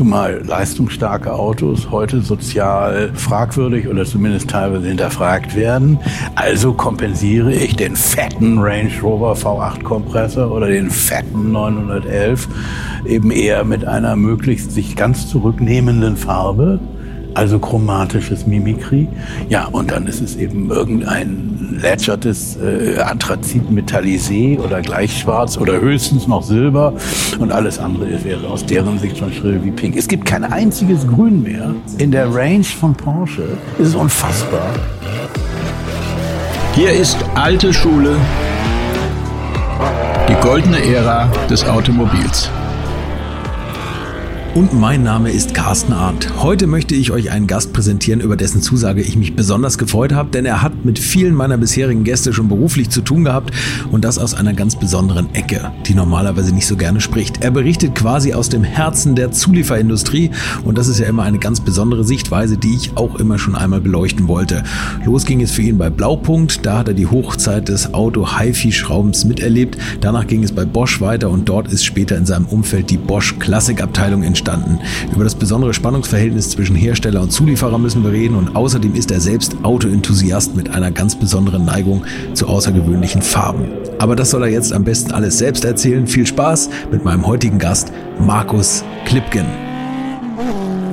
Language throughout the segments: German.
Zumal leistungsstarke Autos heute sozial fragwürdig oder zumindest teilweise hinterfragt werden. Also kompensiere ich den fetten Range Rover V8 Kompressor oder den fetten 911 eben eher mit einer möglichst sich ganz zurücknehmenden Farbe also chromatisches Mimikry. Ja, und dann ist es eben irgendein lätschertes äh, Anthrazit metallisé oder gleich schwarz oder höchstens noch Silber und alles andere wäre aus deren Sicht schon schrill wie pink. Es gibt kein einziges Grün mehr in der Range von Porsche. Es ist unfassbar. Hier ist alte Schule, die goldene Ära des Automobils. Und mein Name ist Carsten Arndt. Heute möchte ich euch einen Gast präsentieren, über dessen Zusage ich mich besonders gefreut habe, denn er hat mit vielen meiner bisherigen Gäste schon beruflich zu tun gehabt und das aus einer ganz besonderen Ecke, die normalerweise nicht so gerne spricht. Er berichtet quasi aus dem Herzen der Zulieferindustrie und das ist ja immer eine ganz besondere Sichtweise, die ich auch immer schon einmal beleuchten wollte. Los ging es für ihn bei Blaupunkt, da hat er die Hochzeit des Auto-HiFi-Schraubens miterlebt. Danach ging es bei Bosch weiter und dort ist später in seinem Umfeld die Bosch Klassikabteilung entstanden entstanden. Über das besondere Spannungsverhältnis zwischen Hersteller und Zulieferer müssen wir reden und außerdem ist er selbst Autoenthusiast mit einer ganz besonderen Neigung zu außergewöhnlichen Farben. Aber das soll er jetzt am besten alles selbst erzählen. Viel Spaß mit meinem heutigen Gast Markus Klipken.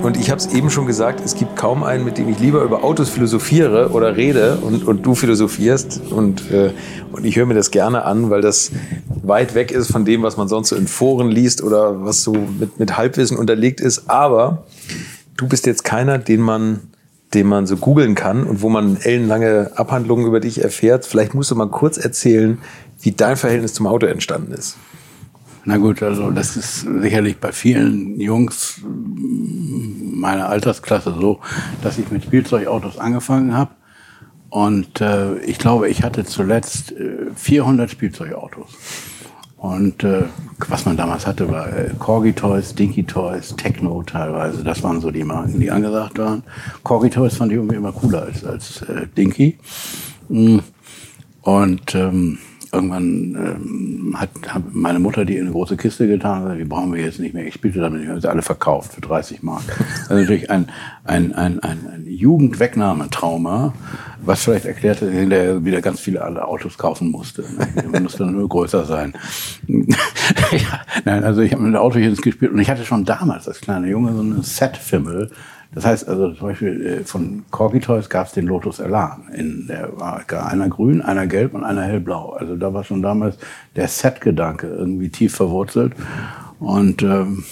Und ich habe es eben schon gesagt, es gibt kaum einen, mit dem ich lieber über Autos philosophiere oder rede und, und du philosophierst. Und, äh, und ich höre mir das gerne an, weil das weit weg ist von dem, was man sonst so in Foren liest oder was so mit, mit Halbwissen unterlegt ist. Aber du bist jetzt keiner, den man, den man so googeln kann und wo man ellenlange Abhandlungen über dich erfährt. Vielleicht musst du mal kurz erzählen, wie dein Verhältnis zum Auto entstanden ist. Na gut, also das ist sicherlich bei vielen Jungs meiner Altersklasse so, dass ich mit Spielzeugautos angefangen habe. Und äh, ich glaube, ich hatte zuletzt äh, 400 Spielzeugautos. Und äh, was man damals hatte, war äh, Corgi Toys, Dinky Toys, Techno teilweise. Das waren so die Marken, die angesagt waren. Corgi Toys fand ich irgendwie immer cooler als, als äh, Dinky. Mm. Und ähm, irgendwann ähm, hat, hat meine Mutter die in eine große Kiste getan und die brauchen wir jetzt nicht mehr. Ich spielte damit, ich habe sie alle verkauft für 30 Mark. Also natürlich ein, ein, ein, ein, ein Jugendwegnahmetrauma, was vielleicht erklärt, dass ich wieder ganz viele alle Autos kaufen musste. Man musste nur größer sein. ja, nein, also ich habe mit Autochen gespielt und ich hatte schon damals als kleiner Junge so eine Set-Fimmel, das heißt also zum Beispiel äh, von Corgi Toys gab es den Lotus Elan. In, der war einer grün, einer gelb und einer hellblau. Also da war schon damals der Set-Gedanke irgendwie tief verwurzelt. Und ähm,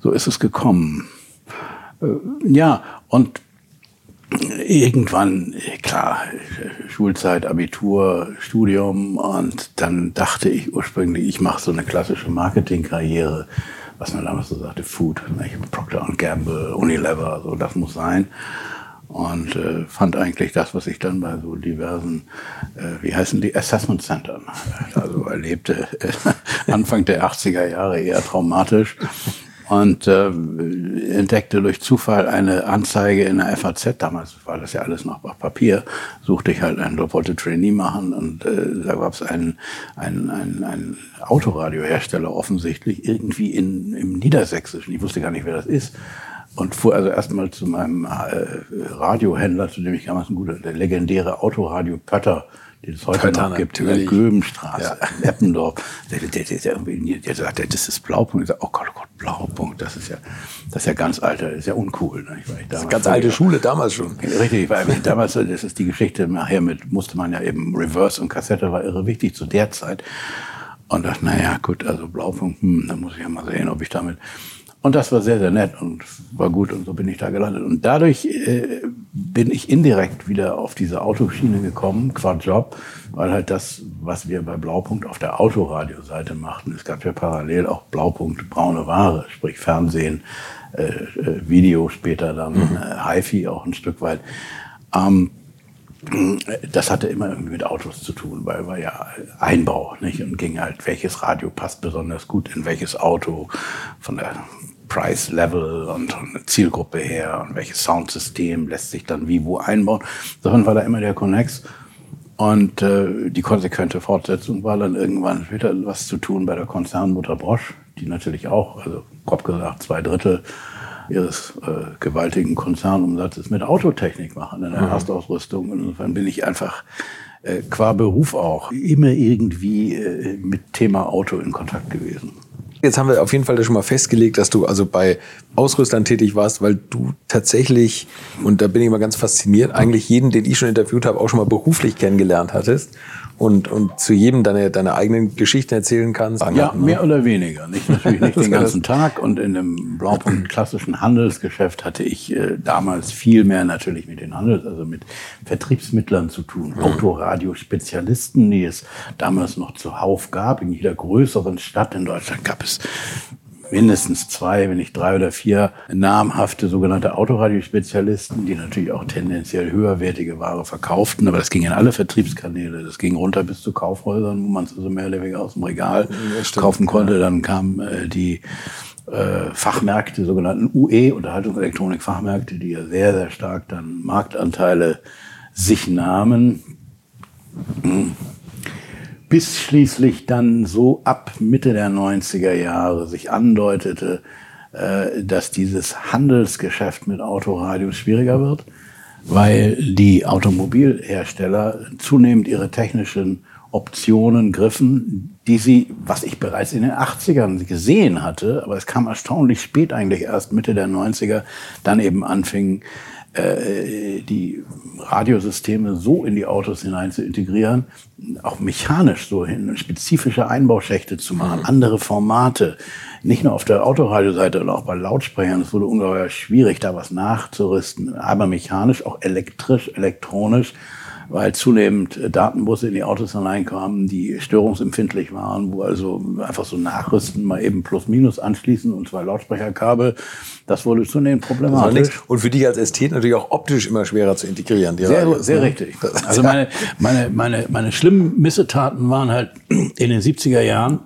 so ist es gekommen. Äh, ja, und irgendwann, klar, Schulzeit, Abitur, Studium und dann dachte ich ursprünglich, ich mache so eine klassische Marketingkarriere was man damals so sagte, Food, nicht? Procter Gamble, Unilever, so das muss sein. Und äh, fand eigentlich das, was ich dann bei so diversen, äh, wie heißen die, Assessment Centern, also erlebte, äh, Anfang der 80er Jahre eher traumatisch und äh, entdeckte durch Zufall eine Anzeige in der FAZ. Damals war das ja alles noch auf Papier. Suchte ich halt einen, wollte Trainee machen und äh, da gab es einen, einen, einen, einen Autoradiohersteller offensichtlich irgendwie in, im Niedersächsischen. Ich wusste gar nicht, wer das ist. Und fuhr also erstmal zu meinem äh, Radiohändler, zu dem ich damals ein guter, der legendäre Autoradio Pötter die es heute Pötter, noch gibt, in der Göbenstraße, ja. Eppendorf. Der, der, der, der, irgendwie, der sagt, das ist Blaupunkt. Ich sag, oh Gott, oh Gott, Blaupunkt, das ist ja, das ist ja ganz alter, das ist ja uncool. Ne? Ich war, ich das ist ganz alte Schule damals schon. Richtig, weil damals, das ist die Geschichte nachher mit, musste man ja eben Reverse und Kassette war irre wichtig zu der Zeit. Und dachte, naja, gut, also Blaupunkt, hm, dann muss ich ja mal sehen, ob ich damit und das war sehr, sehr nett und war gut und so bin ich da gelandet. Und dadurch äh, bin ich indirekt wieder auf diese Autoschiene gekommen, qua Job, weil halt das, was wir bei Blaupunkt auf der Autoradioseite machten, es gab ja parallel auch Blaupunkt braune Ware, sprich Fernsehen, äh, äh, Video später dann, mhm. äh, HiFi auch ein Stück weit. Ähm, das hatte immer irgendwie mit Autos zu tun, weil war ja Einbau, nicht? Und ging halt, welches Radio passt besonders gut in welches Auto, von der Price Level und eine Zielgruppe her und welches Soundsystem lässt sich dann wie wo einbauen. Davon war da immer der Connex. Und äh, die konsequente Fortsetzung war dann irgendwann wieder was zu tun bei der Konzernmutter Bosch, die natürlich auch, also grob gesagt, zwei Drittel ihres äh, gewaltigen Konzernumsatzes mit Autotechnik machen in der Erstausrüstung. Und insofern bin ich einfach äh, qua Beruf auch immer irgendwie äh, mit Thema Auto in Kontakt gewesen. Jetzt haben wir auf jeden Fall schon mal festgelegt, dass du also bei Ausrüstern tätig warst, weil du tatsächlich, und da bin ich immer ganz fasziniert, eigentlich jeden, den ich schon interviewt habe, auch schon mal beruflich kennengelernt hattest und, und zu jedem deine, deine eigenen Geschichten erzählen kannst. Ja, mehr oder weniger. Nicht natürlich nicht den ganzen Tag. Und in dem Blaupunkt klassischen Handelsgeschäft hatte ich äh, damals viel mehr natürlich mit den Handels, also mit Vertriebsmittlern zu tun. Autoradiospezialisten, die es damals noch zuhauf gab. In jeder größeren Stadt in Deutschland gab es mindestens zwei, wenn nicht drei oder vier namhafte sogenannte Autoradiospezialisten, die natürlich auch tendenziell höherwertige Ware verkauften. Aber das ging in alle Vertriebskanäle. Das ging runter bis zu Kaufhäusern, wo man es also mehr oder weniger aus dem Regal ja, kaufen konnte. Dann kamen äh, die äh, Fachmärkte, sogenannten UE, Unterhaltungselektronik-Fachmärkte, die ja sehr, sehr stark dann Marktanteile sich nahmen. Bis schließlich dann so ab Mitte der 90er Jahre sich andeutete, äh, dass dieses Handelsgeschäft mit Autoradios schwieriger wird, weil die Automobilhersteller zunehmend ihre technischen Optionen griffen, die sie, was ich bereits in den 80ern gesehen hatte, aber es kam erstaunlich spät eigentlich erst Mitte der 90er, dann eben anfingen, äh, die Radiosysteme so in die Autos hinein zu integrieren, auch mechanisch so hin, spezifische Einbauschächte zu machen, mhm. andere Formate, nicht nur auf der Autoradioseite, sondern auch bei Lautsprechern. Es wurde ungeheuer schwierig, da was nachzurüsten, aber mechanisch, auch elektrisch, elektronisch weil zunehmend äh, Datenbusse in die Autos hineinkamen, die störungsempfindlich waren, wo also einfach so Nachrüsten mal eben Plus-Minus anschließen und zwei Lautsprecherkabel, das wurde zunehmend problematisch. Und für dich als Ästhet natürlich auch optisch immer schwerer zu integrieren. sehr, Radios, sehr ne? richtig. Also meine, meine, meine, meine schlimmen Missetaten waren halt in den 70er Jahren,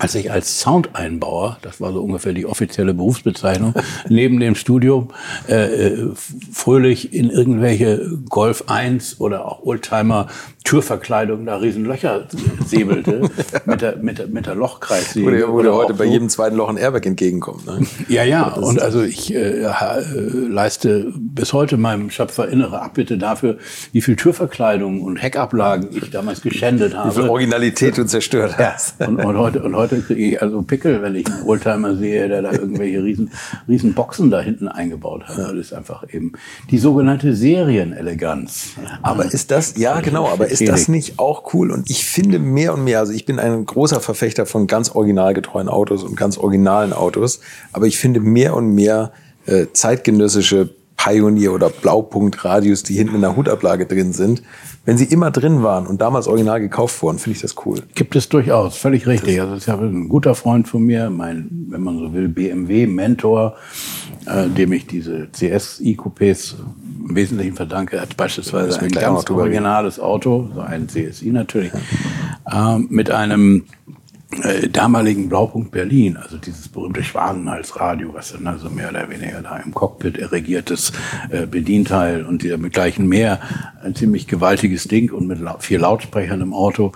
als ich als Soundeinbauer, das war so ungefähr die offizielle Berufsbezeichnung, neben dem Studium äh, äh fröhlich in irgendwelche Golf 1 oder auch Oldtimer Türverkleidung da Riesenlöcher säbelte mit der, mit der, mit der Lochkreissäge. Oder, oder heute bei so. jedem zweiten Loch ein Airbag entgegenkommt. Ne? Ja, ja. Und also ich äh, äh, leiste bis heute meinem Schöpfer innere Abbitte dafür, wie viel Türverkleidung und Heckablagen ich damals geschändet habe. Wie viel Originalität du zerstört hast. Ja. Und, und heute, und heute kriege ich also Pickel, wenn ich einen Oldtimer sehe, der da irgendwelche riesen, riesen Boxen da hinten eingebaut hat. Das ist einfach eben die sogenannte Serieneleganz. Aber ist das, ja genau, aber ist das nicht auch cool? Und ich finde mehr und mehr, also ich bin ein großer Verfechter von ganz originalgetreuen Autos und ganz originalen Autos, aber ich finde mehr und mehr äh, zeitgenössische Pioneer oder Blaupunkt-Radios, die hinten in der Hutablage drin sind, wenn sie immer drin waren und damals original gekauft wurden, finde ich das cool. Gibt es durchaus, völlig richtig. Also ich habe ein guter Freund von mir, mein, wenn man so will, BMW-Mentor, äh, dem ich diese CSI-Coupés im Wesentlichen verdanke, hat beispielsweise ein ganz originales Auto, so ein CSI natürlich, äh, mit einem äh, damaligen Blaupunkt Berlin, also dieses berühmte Schwanenhalsradio, was dann also mehr oder weniger da im Cockpit erregiertes äh, Bedienteil und der mit gleichen mehr ein ziemlich gewaltiges Ding und mit vier Lautsprechern im Auto,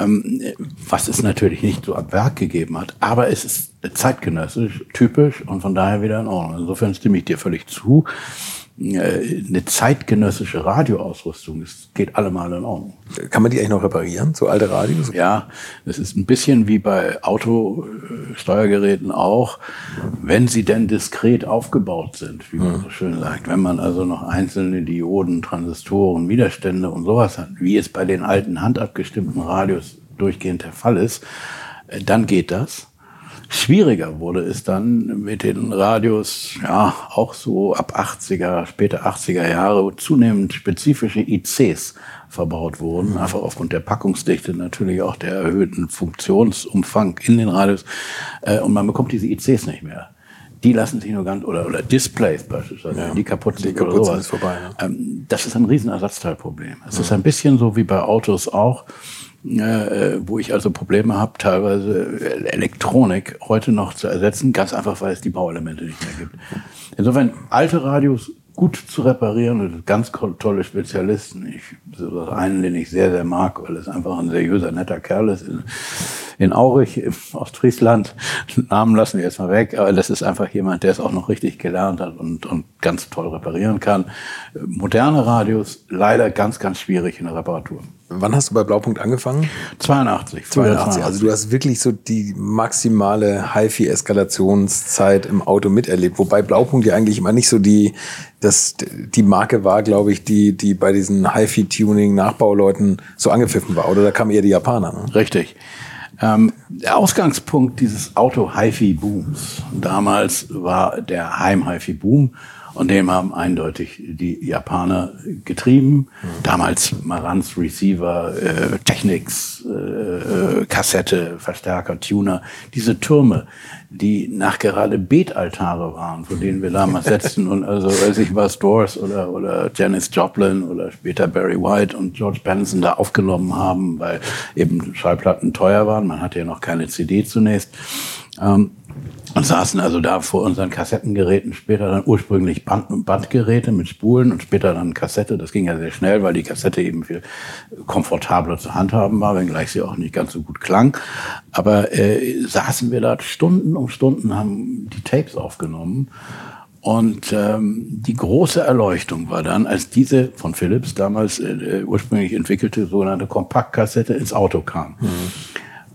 ähm, was es natürlich nicht so ab Werk gegeben hat, aber es ist zeitgenössisch, typisch und von daher wieder in Ordnung. Insofern stimme ich dir völlig zu. Äh, eine zeitgenössische Radioausrüstung. Das geht allemal in Ordnung. Kann man die eigentlich noch reparieren, so alte Radios? Ja, das ist ein bisschen wie bei Autosteuergeräten auch, wenn sie denn diskret aufgebaut sind, wie man mhm. so schön sagt. Wenn man also noch einzelne Dioden, Transistoren, Widerstände und sowas hat, wie es bei den alten handabgestimmten Radios durchgehend der Fall ist, äh, dann geht das. Schwieriger wurde es dann mit den Radios, ja, auch so ab 80er, später 80er Jahre, zunehmend spezifische ICs verbaut wurden, einfach aufgrund der Packungsdichte, natürlich auch der erhöhten Funktionsumfang in den Radios. Äh, und man bekommt diese ICs nicht mehr. Die lassen sich nur ganz, oder, oder Displays beispielsweise, ja, die kaputt sind, die kaputt oder sowas. Ist vorbei, ne? Das ist ein Riesenersatzteilproblem. Es ja. ist ein bisschen so wie bei Autos auch äh, wo ich also Probleme habe, teilweise Elektronik heute noch zu ersetzen, ganz einfach, weil es die Bauelemente nicht mehr gibt. Insofern alte Radios gut zu reparieren ganz tolle Spezialisten. Ich, ist einen, den ich sehr, sehr mag, weil es einfach ein seriöser, netter Kerl ist. in Aurich, Ostfriesland. Namen lassen wir jetzt mal weg, aber das ist einfach jemand, der es auch noch richtig gelernt hat und, und ganz toll reparieren kann. Moderne Radios, leider ganz, ganz schwierig in der Reparatur. Wann hast du bei Blaupunkt angefangen? 82. 82. Also du hast wirklich so die maximale HiFi-Eskalationszeit im Auto miterlebt. Wobei Blaupunkt ja eigentlich immer nicht so die, das, die Marke war, glaube ich, die, die bei diesen HiFi-Tuning-Nachbauleuten so angepfiffen war. Oder da kamen eher die Japaner. Ne? Richtig. Ähm, der Ausgangspunkt dieses Auto-HiFi-Booms damals war der Heim-HiFi-Boom. Und dem haben eindeutig die Japaner getrieben. Mhm. Damals Marantz Receiver, äh, Technics, äh, Kassette, Verstärker, Tuner, diese Türme, die nachgerade Betaltare waren, von denen wir damals setzten und also weiß ich was, Doors oder, oder Janis Joplin oder später Barry White und George Benson da aufgenommen haben, weil eben Schallplatten teuer waren. Man hatte ja noch keine CD zunächst. Ähm, und saßen also da vor unseren Kassettengeräten, später dann ursprünglich Band Bandgeräte mit Spulen und später dann Kassette. Das ging ja sehr schnell, weil die Kassette eben viel komfortabler zu handhaben war, wenngleich sie auch nicht ganz so gut klang. Aber äh, saßen wir da Stunden um Stunden, haben die Tapes aufgenommen. Und ähm, die große Erleuchtung war dann, als diese von Philips damals äh, ursprünglich entwickelte sogenannte Kompaktkassette ins Auto kam. Mhm.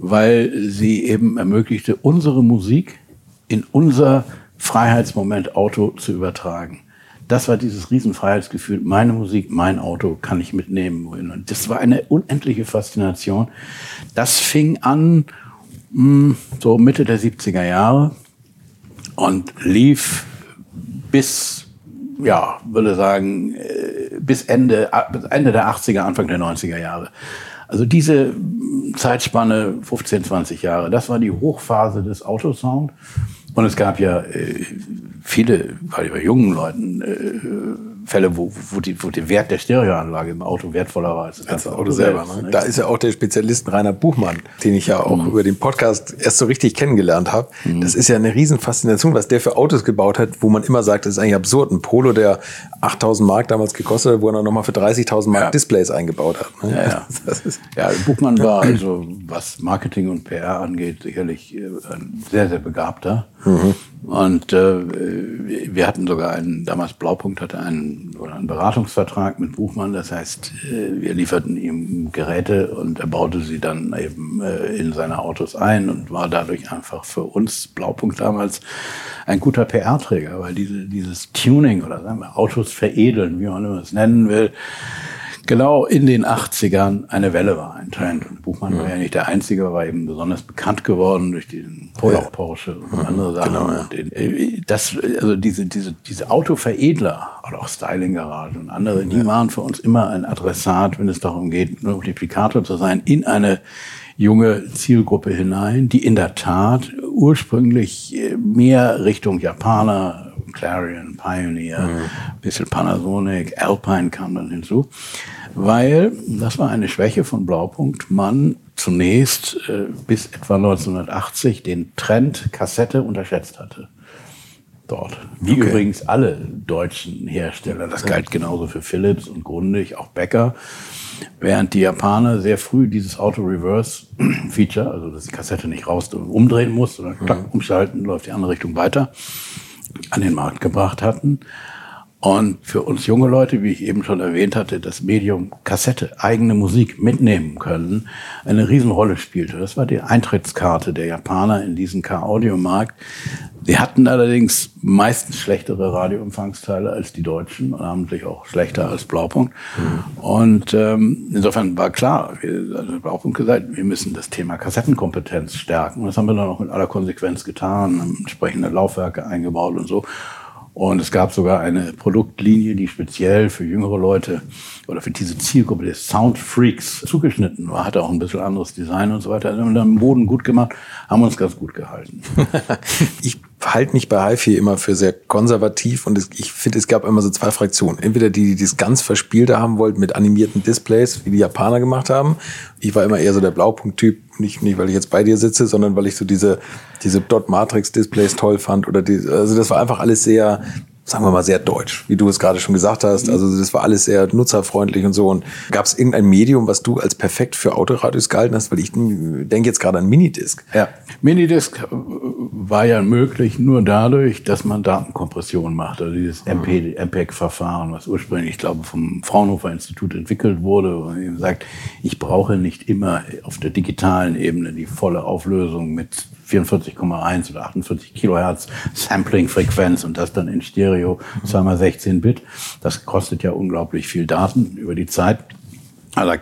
Weil sie eben ermöglichte, unsere Musik in unser Freiheitsmoment Auto zu übertragen. Das war dieses Riesenfreiheitsgefühl. Meine Musik, mein Auto kann ich mitnehmen. Und das war eine unendliche Faszination. Das fing an mh, hm, so Mitte der 70er Jahre und lief bis, ja, würde sagen, äh, bis Ende, Ende der 80er, Anfang der 90er Jahre. Also diese Zeitspanne 15, 20 Jahre, das war die Hochphase des Autosound. Und es gab ja äh, viele, gerade bei jungen Leuten, äh, Fälle, wo, wo, die, wo der Wert der Stereoanlage im Auto wertvoller war als das ganze Auto, selber. Selbst, ne? Da ist ja auch der Spezialist Rainer Buchmann, den ich ja auch mhm. über den Podcast erst so richtig kennengelernt habe. Mhm. Das ist ja eine Riesenfaszination, was der für Autos gebaut hat, wo man immer sagt, das ist eigentlich absurd. Ein Polo, der 8000 Mark damals gekostet hat, wo er nochmal für 30.000 Mark ja. Displays eingebaut hat. Ne? Ja, ja. ja, Buchmann war also, was Marketing und PR angeht, sicherlich äh, ein sehr, sehr begabter. Mhm. Und äh, wir hatten sogar einen, damals Blaupunkt hatte einen, oder einen Beratungsvertrag mit Buchmann. Das heißt, äh, wir lieferten ihm Geräte und er baute sie dann eben äh, in seine Autos ein und war dadurch einfach für uns, Blaupunkt damals, ein guter PR-Träger, weil diese, dieses Tuning oder sagen wir Autos veredeln, wie man immer es nennen will, genau in den 80ern eine Welle war, ein Trend. Und Buchmann ja. war ja nicht der Einzige, war eben besonders bekannt geworden durch den Polar ja. Porsche und ja. andere Sachen. Genau, ja. Äh, das, also diese, diese, diese Autoveredler oder auch Styling Garage und andere, die waren für uns immer ein Adressat, wenn es darum geht, Multiplikator zu sein in eine junge Zielgruppe hinein, die in der Tat ursprünglich äh, mehr Richtung Japaner, Clarion, Pioneer, mhm. bisschen Panasonic, Alpine kam dann hinzu weil, das war eine Schwäche von Blaupunkt, man zunächst äh, bis etwa 1980 den Trend Kassette unterschätzt hatte. Dort. Wie okay. übrigens alle deutschen Hersteller. Das galt genauso für Philips und Grundig, auch Becker. Während die Japaner sehr früh dieses Auto-Reverse-Feature, also dass die Kassette nicht raus umdrehen muss, sondern klack, umschalten, läuft die andere Richtung weiter, an den Markt gebracht hatten. Und für uns junge Leute, wie ich eben schon erwähnt hatte, das Medium Kassette, eigene Musik mitnehmen können, eine Riesenrolle spielte. Das war die Eintrittskarte der Japaner in diesen Car-Audio-Markt. Sie hatten allerdings meistens schlechtere Radioempfangsteile als die Deutschen und namentlich auch schlechter als Blaupunkt. Mhm. Und ähm, insofern war klar, wir, also Blaupunkt gesagt, wir müssen das Thema Kassettenkompetenz stärken. Und das haben wir dann auch mit aller Konsequenz getan, haben entsprechende Laufwerke eingebaut und so. Und es gab sogar eine Produktlinie, die speziell für jüngere Leute oder für diese Zielgruppe des Soundfreaks zugeschnitten war. Hatte auch ein bisschen anderes Design und so weiter. Wir dann Boden gut gemacht, haben uns ganz gut gehalten. ich halte mich bei HiFi immer für sehr konservativ und ich finde, es gab immer so zwei Fraktionen. Entweder die, die das ganz Verspielte haben wollten mit animierten Displays, wie die Japaner gemacht haben. Ich war immer eher so der Blaupunkt-Typ, nicht, nicht weil ich jetzt bei dir sitze, sondern weil ich so diese, diese Dot-Matrix-Displays toll fand oder die, also das war einfach alles sehr, sagen wir mal, sehr deutsch, wie du es gerade schon gesagt hast. Also das war alles sehr nutzerfreundlich und so. Und gab es irgendein Medium, was du als perfekt für Autoradios gehalten hast? Weil ich denke jetzt gerade an Minidisc. Ja, Minidisc äh, war ja möglich nur dadurch, dass man Datenkompression macht. Also dieses MP, MPEG-Verfahren, was ursprünglich, ich glaube, vom Fraunhofer Institut entwickelt wurde, wo man sagt, ich brauche nicht immer auf der digitalen Ebene die volle Auflösung mit 44,1 oder 48 Kilohertz Sampling-Frequenz und das dann in Stereo, zweimal 16 Bit. Das kostet ja unglaublich viel Daten über die Zeit.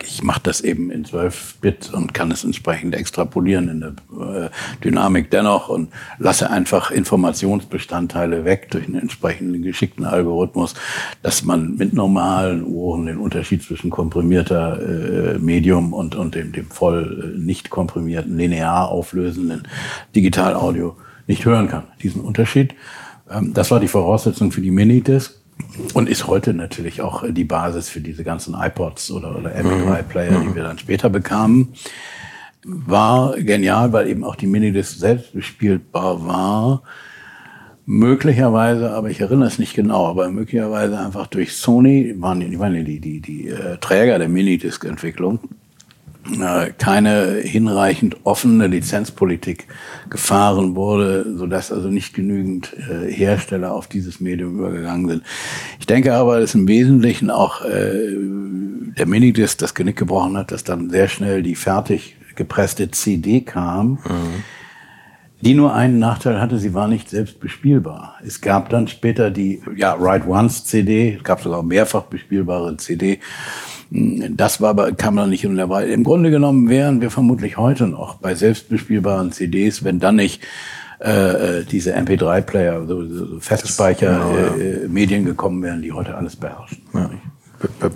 Ich mache das eben in 12 Bit und kann es entsprechend extrapolieren in der äh, Dynamik dennoch und lasse einfach Informationsbestandteile weg durch einen entsprechenden geschickten Algorithmus, dass man mit normalen Ohren den Unterschied zwischen komprimierter äh, Medium und, und dem, dem voll äh, nicht komprimierten, linear auflösenden Digitalaudio nicht hören kann. Diesen Unterschied. Ähm, das war die Voraussetzung für die Minidisc und ist heute natürlich auch die Basis für diese ganzen iPods oder, oder MP3-Player, die wir dann später bekamen. War genial, weil eben auch die Minidisc selbst bespielbar war. Möglicherweise, aber ich erinnere es nicht genau, aber möglicherweise einfach durch Sony, waren die, waren die, die, die, äh, Träger der Minidisc-Entwicklung, äh, keine hinreichend offene Lizenzpolitik gefahren wurde, so dass also nicht genügend äh, Hersteller auf dieses Medium übergegangen sind. Ich denke aber, dass im Wesentlichen auch äh, der Minidisc das Genick gebrochen hat, dass dann sehr schnell die fertig gepresste CD kam. Mhm. Die nur einen Nachteil hatte, sie war nicht selbst bespielbar. Es gab dann später die ja, Write Once CD, es gab sogar mehrfach bespielbare CD das war aber, kam dann nicht in der Wahl. Im Grunde genommen wären wir vermutlich heute noch bei selbstbespielbaren CDs, wenn dann nicht äh, äh diese MP3-Player, so, so Festspeicher-Medien genau, ja. äh, gekommen wären, die heute alles beherrschen. Ja.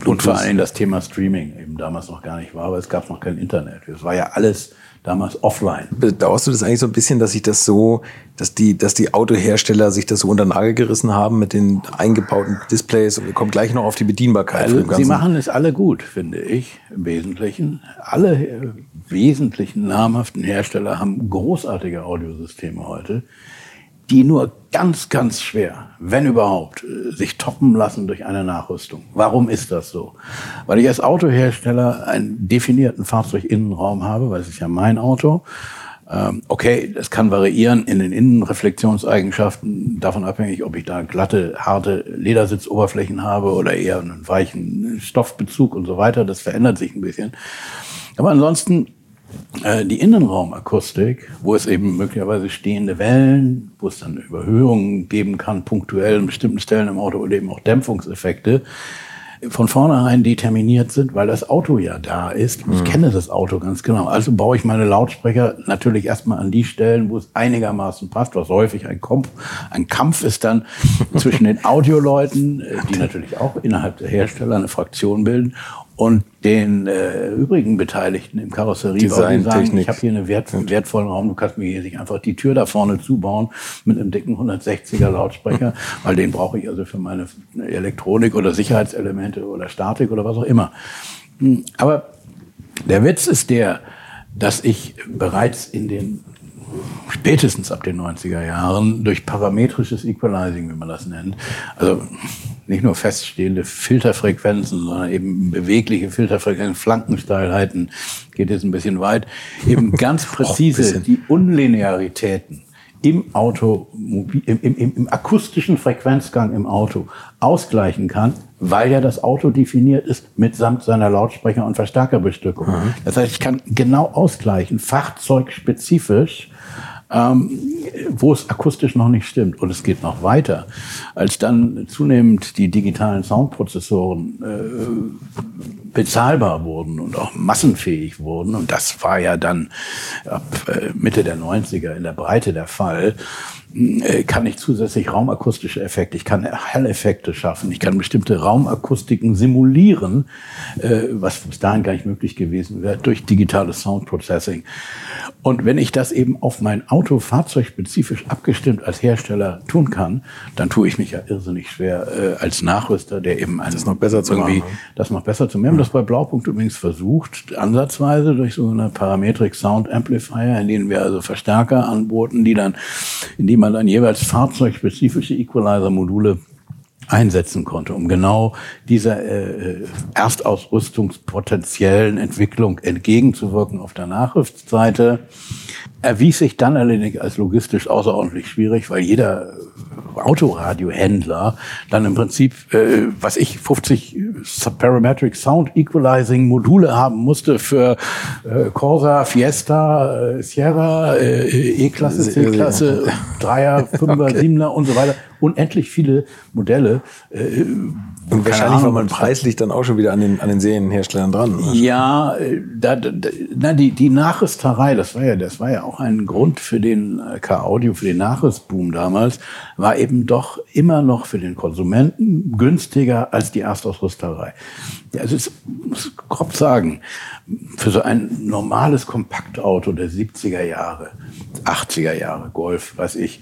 Und vor allem das Thema Streaming eben damals noch gar nicht war, aber es gab noch kein Internet. Es war ja alles damals offline. Bedauerst du das eigentlich so ein bisschen, dass sich das so, dass die, dass die Autohersteller sich das so unter den Nagel gerissen haben mit den eingebauten Displays? Und wir kommen gleich noch auf die Bedienbarkeit. Also, sie machen es alle gut, finde ich, im Wesentlichen. Alle äh, wesentlichen namhaften Hersteller haben großartige Audiosysteme heute die nur ganz, ganz schwer, wenn überhaupt, äh, sich toppen lassen durch eine Nachrüstung. Warum ist das so? Weil ich als Autohersteller einen definierten Fahrzeuginnenraum habe, weil es ist ja mein Auto. Ähm, okay, das kann variieren in den Innenreflexionseigenschaften, davon abhängig, ob ich da glatte, harte Ledersitzoberflächen habe oder eher einen weichen Stoffbezug und so weiter. Das verändert sich ein bisschen. Aber ansonsten die Innenraumakustik, wo es eben möglicherweise stehende Wellen, wo es dann Überhöhungen geben kann, punktuell an bestimmten Stellen im Auto oder eben auch Dämpfungseffekte, von vornherein determiniert sind, weil das Auto ja da ist. Ich mhm. kenne das Auto ganz genau. Also baue ich meine Lautsprecher natürlich erstmal an die Stellen, wo es einigermaßen passt, was häufig ein, Kampf, ein Kampf ist dann zwischen den Audioleuten, äh, die natürlich auch innerhalb der Hersteller eine Fraktion bilden, und den äh, übrigen Beteiligten im Karosseriebau, die sagen, ich habe hier einen wert, wertvollen Raum, du kannst mir hier nicht einfach die Tür da vorne zubauen mit einem dicken 160er Lautsprecher, weil den brauche ich also für meine Elektronik oder Sicherheitselemente oder Statik oder was auch immer. Hm, aber der Witz ist der, dass ich bereits in den spätestens ab den 90er Jahren durch parametrisches Equalizing, wie man das nennt, also nicht nur feststehende Filterfrequenzen, sondern eben bewegliche Filterfrequenzen, Flankensteilheiten, geht jetzt ein bisschen weit, eben ganz präzise die Unlinearitäten im Auto, im, im, im, akustischen Frequenzgang im Auto ausgleichen kann, weil ja das Auto definiert ist mitsamt seiner Lautsprecher- und Verstärkerbestückung. Mhm. Das heißt, ich kann genau ausgleichen, fahrzeugspezifisch, ähm, wo es akustisch noch nicht stimmt. Und es geht noch weiter. Als dann zunehmend die digitalen Soundprozessoren äh, bezahlbar wurden und auch massenfähig wurden, und das war ja dann ab äh, Mitte der 90er in der Breite der Fall, kann ich zusätzlich raumakustische Effekte, ich kann Helleffekte schaffen, ich kann bestimmte Raumakustiken simulieren, äh, was bis dahin gar nicht möglich gewesen wäre, durch digitales Soundprocessing. Und wenn ich das eben auf mein Auto fahrzeugspezifisch abgestimmt als Hersteller tun kann, dann tue ich mich ja irrsinnig schwer äh, als Nachrüster, der eben das noch besser zu machen. Das noch besser zu machen. Wir haben das bei Blaupunkt übrigens versucht, ansatzweise durch so eine Parametric Sound Amplifier, in denen wir also Verstärker anboten, die dann, in die man dann jeweils fahrzeugspezifische Equalizer-Module einsetzen konnte, um genau dieser äh, erstausrüstungspotenziellen Entwicklung entgegenzuwirken auf der Nachrüstseite erwies sich dann allerdings als logistisch außerordentlich schwierig, weil jeder Autoradiohändler dann im Prinzip, äh, was ich, 50 Parametric Sound Equalizing Module haben musste für äh, Corsa, Fiesta, äh, Sierra, äh, E-Klasse, C-Klasse, Dreier, Fünfer, Siebener und so weiter. Unendlich viele Modelle. Äh, und wahrscheinlich war man preislich dann auch schon wieder an den, an den Serienherstellern dran. Ne? Ja, äh, da, da, na, die, die Nachrüsterei, das war ja, das war ja auch ein Grund für den äh, K-Audio, für den Nachrüstboom damals, war eben doch immer noch für den Konsumenten günstiger als die Erstausrüsterei. Also ich muss grob sagen, für so ein normales Kompaktauto der 70er Jahre, 80er Jahre, Golf, weiß ich,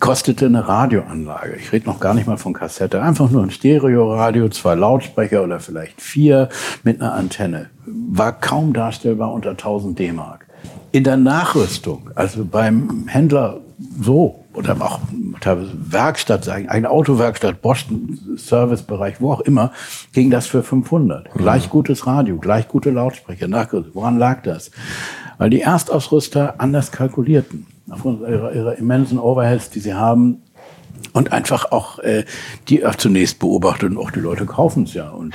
kostete eine Radioanlage. Ich rede noch gar nicht mal von Kassette. Einfach nur ein Stereoradio, zwei Lautsprecher oder vielleicht vier mit einer Antenne. War kaum darstellbar unter 1000 D-Mark. In der Nachrüstung, also beim Händler so, oder auch teilweise Werkstatt, sagen, eine Autowerkstatt, Bosch, Servicebereich, wo auch immer, ging das für 500. Mhm. Gleich gutes Radio, gleich gute Lautsprecher. Woran lag das? Weil die Erstausrüster anders kalkulierten aufgrund ihrer, ihrer immensen Overheads, die sie haben, und einfach auch äh, die auch zunächst beobachtet und auch die Leute kaufen es ja. Und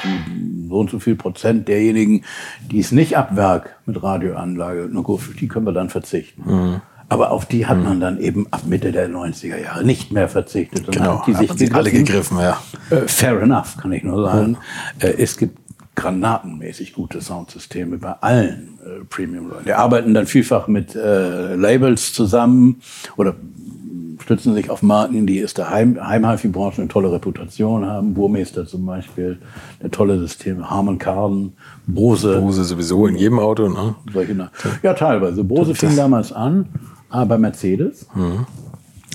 so und so viel Prozent derjenigen, die es nicht ab Werk mit Radioanlage, nur gut, die können wir dann verzichten. Mhm. Aber auf die hat mhm. man dann eben ab Mitte der 90er Jahre nicht mehr verzichtet. Und genau, hat die sich gegriffen. alle gegriffen, ja. Äh, fair enough, kann ich nur sagen. Mhm. Äh, es gibt granatenmäßig gute Soundsysteme bei allen äh, Premium-Leuten. Die arbeiten dann vielfach mit äh, Labels zusammen oder stützen sich auf Marken, die aus der Heim Heim-HiFi-Branche eine tolle Reputation haben. Burmeister zum Beispiel, eine tolle Systeme. Harman Kardon, Bose. Bose sowieso in jedem Auto, ne? Solche, ja, teilweise. Bose fing damals an, aber Mercedes. Mhm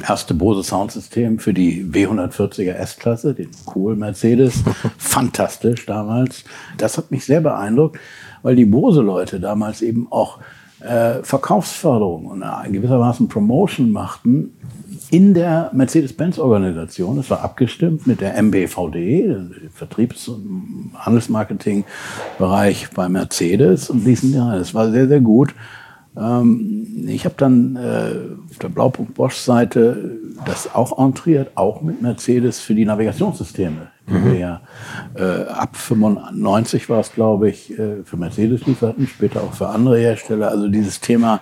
erste Bose Soundsystem für die W140er S-Klasse, den Cool Mercedes. Fantastisch damals. Das hat mich sehr beeindruckt, weil die Bose-Leute damals eben auch äh, Verkaufsförderung und äh, gewissermaßen Promotion machten in der Mercedes-Benz-Organisation. Das war abgestimmt mit der MBVD, Vertriebs- und Handelsmarketing-Bereich bei Mercedes und ließen ja, das war sehr, sehr gut. Ähm, ich habe dann äh, auf der Blaupunkt Bosch-Seite das auch entriert, auch mit Mercedes für die Navigationssysteme, die mhm. wir ja äh, ab 95 war es, glaube ich, äh, für Mercedes lieferten, später auch für andere Hersteller. Also dieses Thema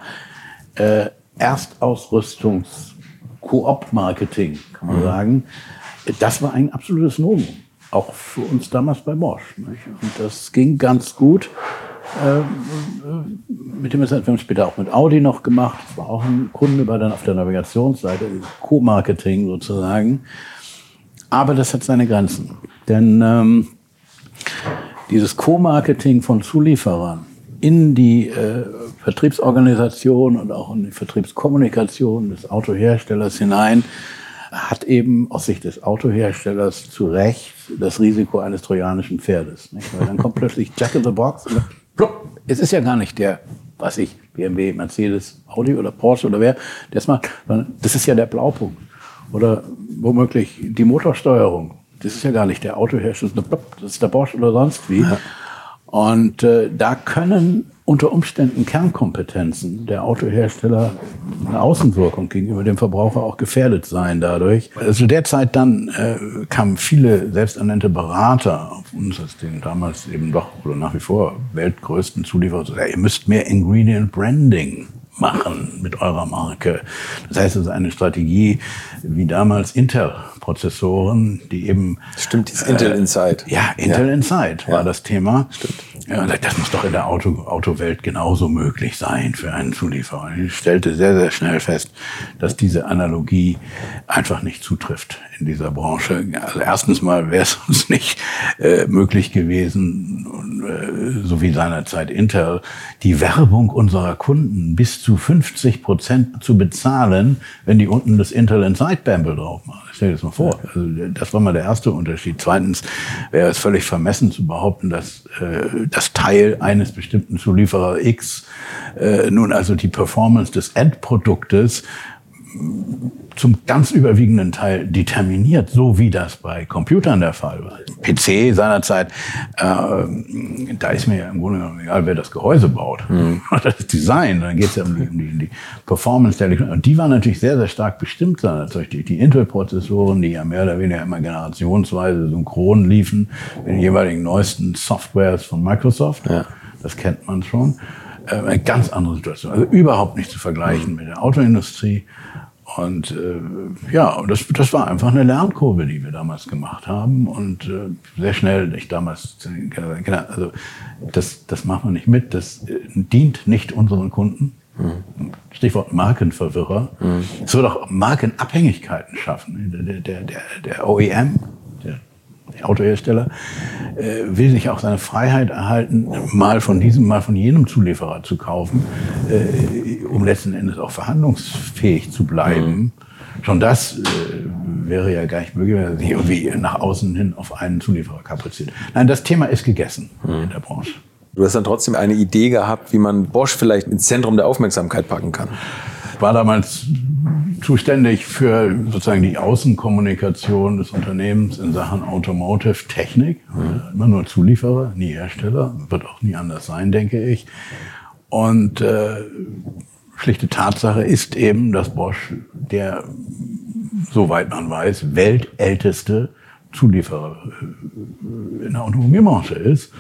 äh, Erstausrüstungs-Koop-Marketing, kann man mhm. sagen, das war ein absolutes Novum. Auch für uns damals bei Bosch. Nicht? Und das ging ganz gut. Ähm, mit dem wir haben später auch mit Audi noch gemacht. Das war auch ein Kunde, war dann auf der Navigationsseite, Co-Marketing sozusagen. Aber das hat seine Grenzen. Denn ähm, dieses Co-Marketing von Zulieferern in die äh, Vertriebsorganisation und auch in die Vertriebskommunikation des Autoherstellers hinein hat eben aus Sicht des Autoherstellers zu Recht das Risiko eines trojanischen Pferdes. Nicht? Weil dann kommt plötzlich Jack in the Box und plupp, es ist ja gar nicht der, was ich, BMW, Mercedes, Audi oder Porsche oder wer, das macht, sondern das ist ja der Blaupunkt. Oder womöglich die Motorsteuerung. Das ist ja gar nicht der Autohersteller, das ist der Bosch oder sonst wie. Ja. Und äh, da können unter Umständen Kernkompetenzen der Autohersteller eine Außenwirkung gegenüber dem Verbraucher auch gefährdet sein dadurch. Also derzeit dann äh, kamen viele selbsternannte Berater auf uns, als den damals eben doch oder nach wie vor weltgrößten Zulieferer, ja, ihr müsst mehr Ingredient Branding machen mit eurer Marke. Das heißt, es ist eine Strategie wie damals Intel-Prozessoren, die eben... Stimmt, das Intel äh, Inside. Ja, Intel ja. Inside war ja. das Thema. Stimmt. Ja, das muss doch in der Auto, Autowelt genauso möglich sein für einen Zulieferer. Ich stellte sehr, sehr schnell fest, dass diese Analogie einfach nicht zutrifft in dieser Branche. Also erstens mal wäre es uns nicht äh, möglich gewesen, äh, so wie seinerzeit Intel, die Werbung unserer Kunden bis zu 50 Prozent zu bezahlen, wenn die unten das Intel Inside Bamble drauf machen. Stell dir das mal vor. Also das war mal der erste Unterschied. Zweitens wäre es völlig vermessen zu behaupten, dass äh, das Teil eines bestimmten Zulieferer X äh, nun also die Performance des Endproduktes zum ganz überwiegenden Teil determiniert, so wie das bei Computern der Fall war. PC seinerzeit, äh, da ist mir ja im Grunde genommen egal, wer das Gehäuse baut. Mhm. Das Design, dann geht es ja um die, um die, um die Performance der Elektronik. Und die war natürlich sehr, sehr stark bestimmt seinerzeit durch die Intel-Prozessoren, die ja mehr oder weniger immer generationsweise synchron liefen mit den jeweiligen neuesten Softwares von Microsoft. Ja. Das kennt man schon. Äh, eine ganz andere Situation. Also überhaupt nicht zu vergleichen mit der Autoindustrie. Und äh, ja, das, das war einfach eine Lernkurve, die wir damals gemacht haben. Und äh, sehr schnell, ich damals, also das, das macht man nicht mit, das äh, dient nicht unseren Kunden. Mhm. Stichwort Markenverwirrer. Mhm. Es wird auch Markenabhängigkeiten schaffen. Der, der, der, der OEM, der Autohersteller, äh, will sich auch seine Freiheit erhalten, mal von diesem, mal von jenem Zulieferer zu kaufen, äh, um letzten Endes auch verhandlungsfähig zu bleiben. Mhm. Schon das äh, wäre ja gar nicht möglich, wenn er sich irgendwie nach außen hin auf einen Zulieferer kapriziert. Nein, das Thema ist gegessen mhm. in der Branche. Du hast dann trotzdem eine Idee gehabt, wie man Bosch vielleicht ins Zentrum der Aufmerksamkeit packen kann. Ich war damals zuständig für sozusagen die Außenkommunikation des Unternehmens in Sachen Automotive Technik. Mhm. Immer nur Zulieferer, nie Hersteller. Wird auch nie anders sein, denke ich. Und äh, schlichte Tatsache ist eben, dass Bosch der, soweit man weiß, weltälteste Zulieferer äh, in der Automobilbranche ist.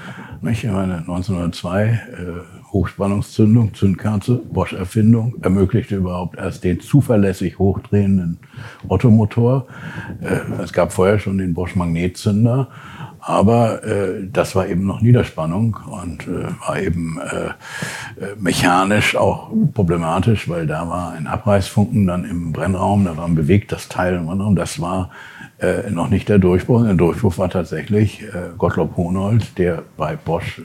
Ich meine, 1902 äh, Hochspannungszündung, Zündkerze, Bosch-Erfindung, ermöglichte überhaupt erst den zuverlässig hochdrehenden Ottomotor. Äh, es gab vorher schon den Bosch-Magnetzünder, aber äh, das war eben noch Niederspannung und äh, war eben äh, äh, mechanisch auch problematisch, weil da war ein Abreißfunken dann im Brennraum, da war ein bewegtes Teil im Brennraum, das war äh, noch nicht der Durchbruch. Der Durchbruch war tatsächlich Gottlob Honold, der bei Bosch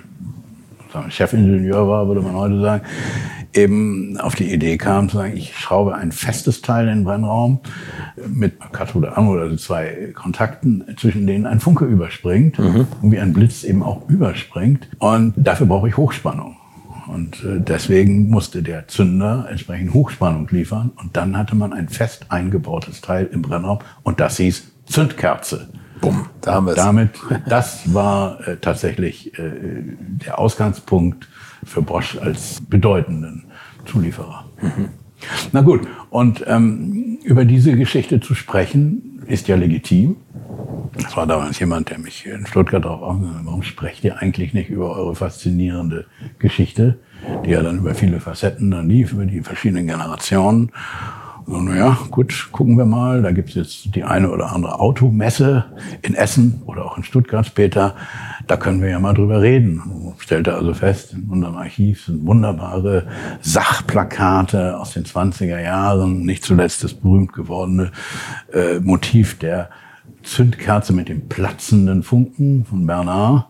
Chefingenieur war, würde man heute sagen, eben auf die Idee kam zu sagen, ich schraube ein festes Teil in den Brennraum mit Kathode an oder zwei Kontakten, zwischen denen ein Funke überspringt mhm. und wie ein Blitz eben auch überspringt. Und dafür brauche ich Hochspannung. Und äh, deswegen musste der Zünder entsprechend Hochspannung liefern. Und dann hatte man ein fest eingebautes Teil im Brennraum und das hieß Zündkerze. Bumm, da haben wir es. Damit, das war äh, tatsächlich äh, der Ausgangspunkt für Bosch als bedeutenden Zulieferer. Mhm. Na gut, und ähm, über diese Geschichte zu sprechen, ist ja legitim. Das war damals jemand, der mich in Stuttgart darauf aufmerksam warum sprecht ihr eigentlich nicht über eure faszinierende Geschichte, die ja dann über viele Facetten dann lief, über die verschiedenen Generationen. Naja, gut, gucken wir mal. Da gibt's jetzt die eine oder andere Automesse in Essen oder auch in Stuttgart später. Da können wir ja mal drüber reden. Stellte also fest, in unserem Archiv sind wunderbare Sachplakate aus den 20er Jahren. Nicht zuletzt das berühmt gewordene äh, Motiv der Zündkerze mit dem platzenden Funken von Bernard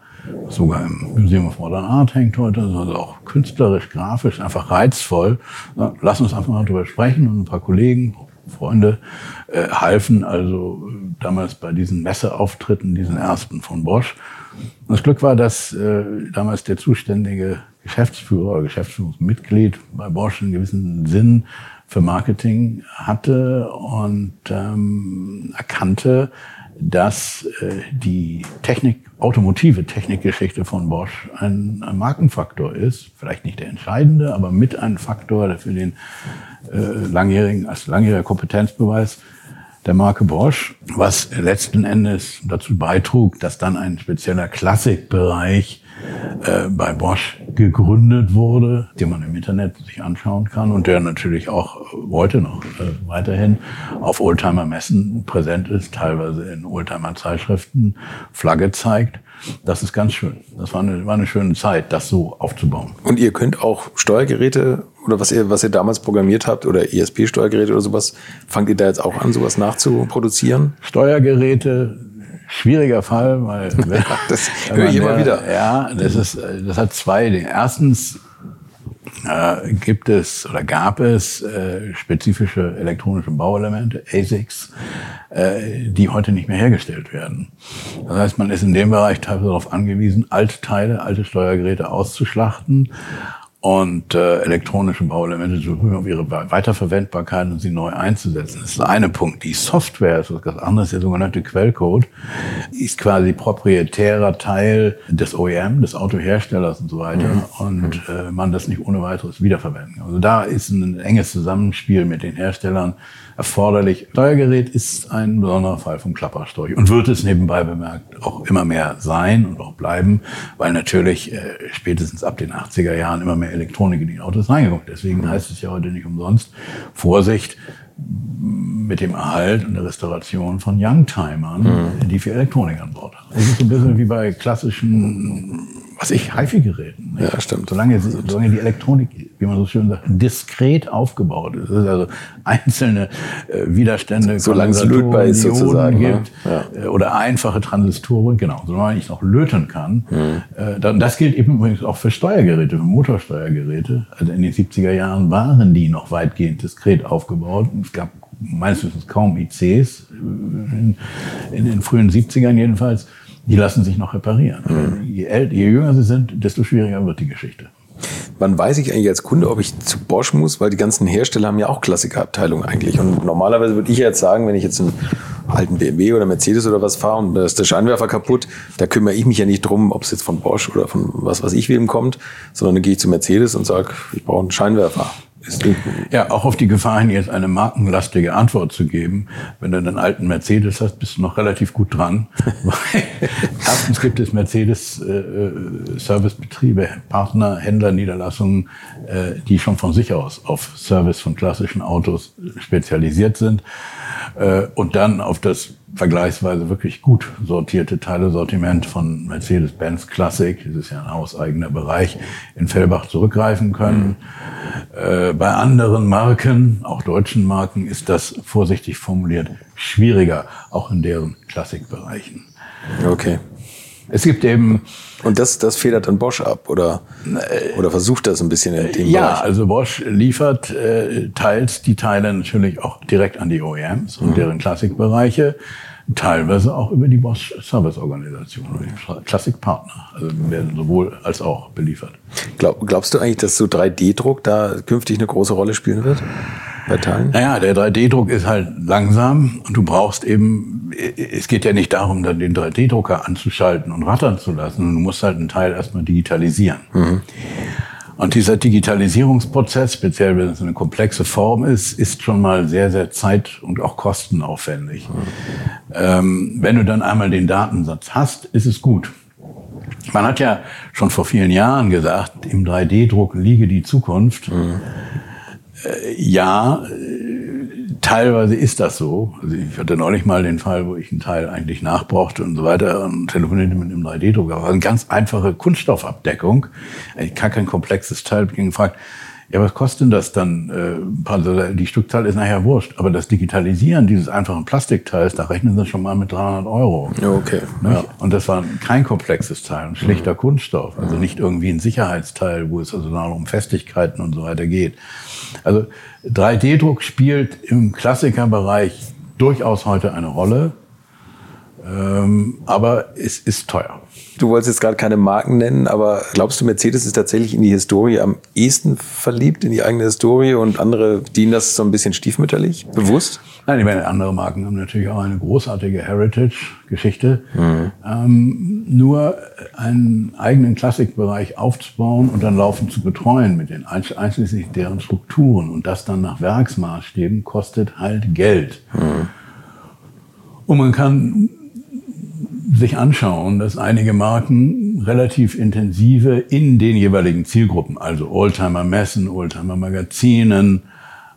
sogar im Museum of Modern Art hängt heute, also auch künstlerisch, grafisch, einfach reizvoll. Lass uns einfach mal drüber sprechen und ein paar Kollegen, Freunde äh, halfen also damals bei diesen Messeauftritten, diesen ersten von Bosch. Und das Glück war, dass äh, damals der zuständige Geschäftsführer Geschäftsführungsmitglied bei Bosch einen gewissen Sinn für Marketing hatte und ähm, erkannte, dass äh, die Technik, automotive Technikgeschichte von Bosch ein, ein, Markenfaktor ist. Vielleicht nicht der entscheidende, aber mit ein Faktor, für den äh, langjährigen, als langjähriger Kompetenzbeweis der Marke Bosch, was letzten Endes dazu beitrug, dass dann ein spezieller Klassikbereich äh, bei Bosch gegründet wurde, den man im Internet sich anschauen kann und der natürlich auch heute noch äh, weiterhin auf Oldtimer-Messen präsent ist, teilweise in Oldtimer-Zeitschriften Flagge zeigt. Das ist ganz schön. Das war eine, war eine schöne Zeit, das so aufzubauen. Und ihr könnt auch Steuergeräte oder was ihr, was ihr damals programmiert habt oder ESP-Steuergeräte oder sowas, fangt ihr da jetzt auch an, sowas nachzuproduzieren? Steuergeräte, schwieriger Fall, weil das höre ich immer wieder. Ja, das ist, das hat zwei Dinge. Erstens äh, gibt es oder gab es äh, spezifische elektronische Bauelemente, ASICs, äh, die heute nicht mehr hergestellt werden. Das heißt, man ist in dem Bereich teilweise darauf angewiesen, alte Teile, alte Steuergeräte auszuschlachten und äh, elektronische Bauelemente zu prüfen, auf ihre Weiterverwendbarkeit und sie neu einzusetzen. Das ist der eine Punkt. Die Software ist was ganz anderes. Der sogenannte Quellcode ist quasi proprietärer Teil des OEM, des Autoherstellers und so weiter mhm. und äh, man das nicht ohne weiteres wiederverwenden kann. Also da ist ein enges Zusammenspiel mit den Herstellern erforderlich. Steuergerät ist ein besonderer Fall vom Klapperstorch und wird es nebenbei bemerkt auch immer mehr sein und auch bleiben, weil natürlich äh, spätestens ab den 80er Jahren immer mehr Elektronik in die Autos reingekommen. Deswegen heißt es ja heute nicht umsonst, Vorsicht, mit dem Erhalt und der Restauration von Youngtimern, mhm. die für Elektronik an Bord haben. Das ist ein bisschen wie bei klassischen was ich, HiFi-Geräten. Ja, stimmt. Solange, solange die Elektronik, wie man so schön sagt, diskret aufgebaut ist, also einzelne äh, Widerstände, solange es lötbar ist sozusagen, ne? gibt, ja. äh, oder einfache Transistoren, genau, solange ich noch löten kann. Mhm. Äh, dann, das gilt eben übrigens auch für Steuergeräte, für Motorsteuergeräte. Also in den 70er Jahren waren die noch weitgehend diskret aufgebaut. Es gab meines Wissens kaum ICs, äh, in, in den frühen 70ern jedenfalls die lassen sich noch reparieren. Mhm. Je, älter, je jünger sie sind, desto schwieriger wird die Geschichte. Wann weiß ich eigentlich als Kunde, ob ich zu Bosch muss? Weil die ganzen Hersteller haben ja auch Klassikerabteilungen eigentlich. Und normalerweise würde ich jetzt sagen, wenn ich jetzt einen alten BMW oder Mercedes oder was fahre und da ist der Scheinwerfer kaputt, da kümmere ich mich ja nicht drum, ob es jetzt von Bosch oder von was was ich wem kommt, sondern dann gehe ich zu Mercedes und sage, ich brauche einen Scheinwerfer. Ja, auch auf die Gefahr hin, jetzt eine markenlastige Antwort zu geben. Wenn du einen alten Mercedes hast, bist du noch relativ gut dran. Erstens gibt es Mercedes äh, äh, Partner, Händler, Niederlassungen, äh, die schon von sich aus auf Service von klassischen Autos spezialisiert sind. Und dann auf das vergleichsweise wirklich gut sortierte Teilesortiment von Mercedes-Benz Classic, das ist ja ein hauseigener Bereich, in Fellbach zurückgreifen können. Äh, bei anderen Marken, auch deutschen Marken, ist das vorsichtig formuliert schwieriger, auch in deren Klassikbereichen. Okay. Es gibt eben und das, das federt dann Bosch ab oder, oder versucht das ein bisschen in dem Ja, Bereich? also Bosch liefert äh, teils die Teile natürlich auch direkt an die OEMs und mhm. deren Klassikbereiche, teilweise auch über die Bosch Service Organisation, die Klassikpartner, also werden sowohl als auch beliefert. Glaub, glaubst du eigentlich, dass so 3D-Druck da künftig eine große Rolle spielen wird? Bei Teilen? Naja, der 3D-Druck ist halt langsam und du brauchst eben, es geht ja nicht darum, dann den 3D-Drucker anzuschalten und rattern zu lassen. Du musst halt einen Teil erstmal digitalisieren. Mhm. Und dieser Digitalisierungsprozess, speziell wenn es eine komplexe Form ist, ist schon mal sehr, sehr zeit- und auch kostenaufwendig. Mhm. Ähm, wenn du dann einmal den Datensatz hast, ist es gut. Man hat ja schon vor vielen Jahren gesagt, im 3D-Druck liege die Zukunft. Mhm. Äh, ja, äh, teilweise ist das so. Also ich hatte neulich mal den Fall, wo ich einen Teil eigentlich nachbrauchte und so weiter und telefonierte mit einem 3D-Drucker. Aber eine ganz einfache Kunststoffabdeckung. Ich kann kein komplexes Teil. Ich gefragt, ja, was kostet denn das dann? Äh, die Stückzahl ist nachher wurscht. Aber das Digitalisieren dieses einfachen Plastikteils, da rechnen sie schon mal mit 300 Euro. Okay. Ja. Und das war kein komplexes Teil, ein schlichter mhm. Kunststoff. Also nicht irgendwie ein Sicherheitsteil, wo es also noch um Festigkeiten und so weiter geht. Also 3D-Druck spielt im Klassikerbereich durchaus heute eine Rolle. Ähm, aber es ist teuer. Du wolltest jetzt gerade keine Marken nennen, aber glaubst du, Mercedes ist tatsächlich in die Historie am ehesten verliebt, in die eigene Historie und andere dienen das so ein bisschen stiefmütterlich, bewusst? Nein, ich meine, andere Marken haben natürlich auch eine großartige Heritage-Geschichte. Mhm. Ähm, nur einen eigenen Klassikbereich aufzubauen und dann laufend zu betreuen mit den einschließlich deren Strukturen und das dann nach Werksmaßstäben kostet halt Geld. Mhm. Und man kann sich anschauen, dass einige Marken relativ intensive in den jeweiligen Zielgruppen, also Oldtimer-Messen, Oldtimer-Magazinen,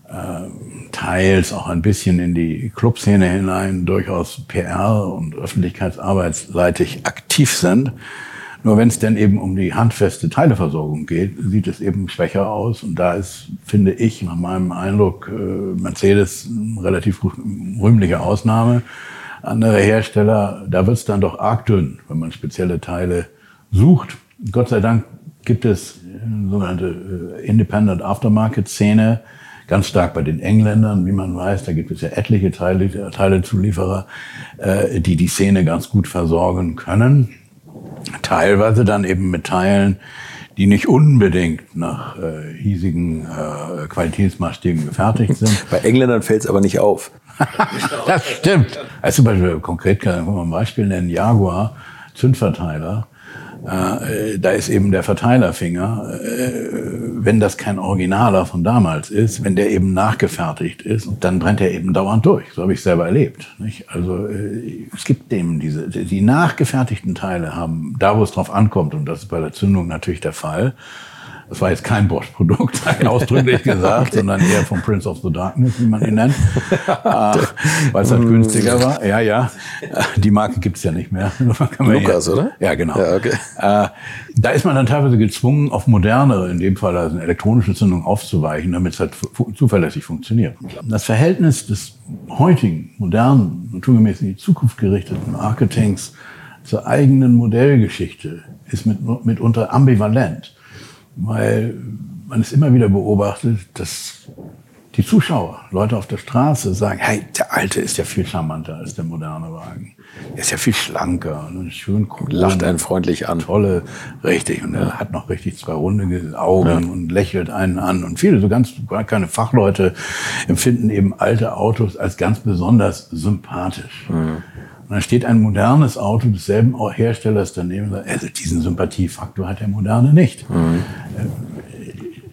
äh, teils auch ein bisschen in die Clubszene hinein, durchaus PR und öffentlichkeitsarbeitsseitig aktiv sind. Nur wenn es denn eben um die handfeste Teileversorgung geht, sieht es eben schwächer aus. Und da ist, finde ich, nach meinem Eindruck, äh, Mercedes relativ rühmliche Ausnahme andere Hersteller, da wird es dann doch arg dünn, wenn man spezielle Teile sucht. Gott sei Dank gibt es eine sogenannte äh, Independent Aftermarket-Szene, ganz stark bei den Engländern, wie man weiß. Da gibt es ja etliche Teile, Teilezulieferer, äh, die die Szene ganz gut versorgen können. Teilweise dann eben mit Teilen, die nicht unbedingt nach äh, hiesigen äh, Qualitätsmaßstäben gefertigt sind. Bei Engländern fällt es aber nicht auf. das stimmt. Also zum Beispiel, konkret kann man ein Beispiel nennen, Jaguar, Zündverteiler. Äh, da ist eben der Verteilerfinger, äh, wenn das kein Originaler von damals ist, wenn der eben nachgefertigt ist, dann brennt er eben dauernd durch. So habe ich selber erlebt. Also äh, es gibt eben diese, die nachgefertigten Teile haben, da wo es drauf ankommt, und das ist bei der Zündung natürlich der Fall, das war jetzt kein Bosch-Produkt, ausdrücklich gesagt, okay. sondern eher vom Prince of the Darkness, wie man ihn nennt, äh, weil es halt günstiger war. Ja, ja, die Marke gibt's ja nicht mehr. Lukas, hier, oder? Ja, genau. Ja, okay. äh, da ist man dann teilweise gezwungen, auf modernere, in dem Fall also eine elektronische Zündung aufzuweichen, damit es halt zuverlässig funktioniert. Das Verhältnis des heutigen, modernen, naturgemäß in die Zukunft gerichteten Marketings zur eigenen Modellgeschichte ist mit, mitunter ambivalent weil man es immer wieder beobachtet, dass die Zuschauer, Leute auf der Straße sagen, hey, der alte ist ja viel charmanter als der moderne Wagen. Er ist ja viel schlanker und schön cool. Lacht einen freundlich an. Tolle, richtig. Und er hat noch richtig zwei runde Augen ja. und lächelt einen an. Und viele, so ganz, gar keine Fachleute empfinden eben alte Autos als ganz besonders sympathisch. Mhm. Und dann steht ein modernes Auto desselben Herstellers daneben und sagt, also diesen Sympathiefaktor hat der moderne nicht. Mhm.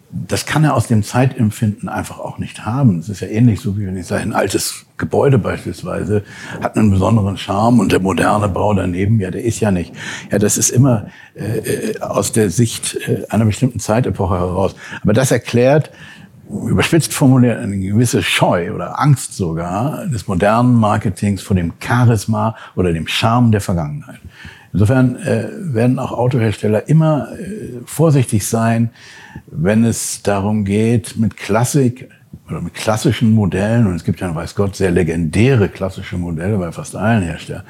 Das kann er aus dem Zeitempfinden einfach auch nicht haben. Es ist ja ähnlich so, wie wenn ich sage, ein altes Gebäude beispielsweise hat einen besonderen Charme und der moderne Bau daneben, ja, der ist ja nicht. Ja, das ist immer äh, äh aus der Sicht äh, einer bestimmten Zeitepoche heraus. Aber das erklärt, überspitzt formuliert eine gewisse Scheu oder Angst sogar des modernen Marketings vor dem Charisma oder dem Charme der Vergangenheit. Insofern äh, werden auch Autohersteller immer äh, vorsichtig sein, wenn es darum geht, mit Klassik oder mit klassischen Modellen, und es gibt ja, weiß Gott, sehr legendäre klassische Modelle bei fast allen Herstellern,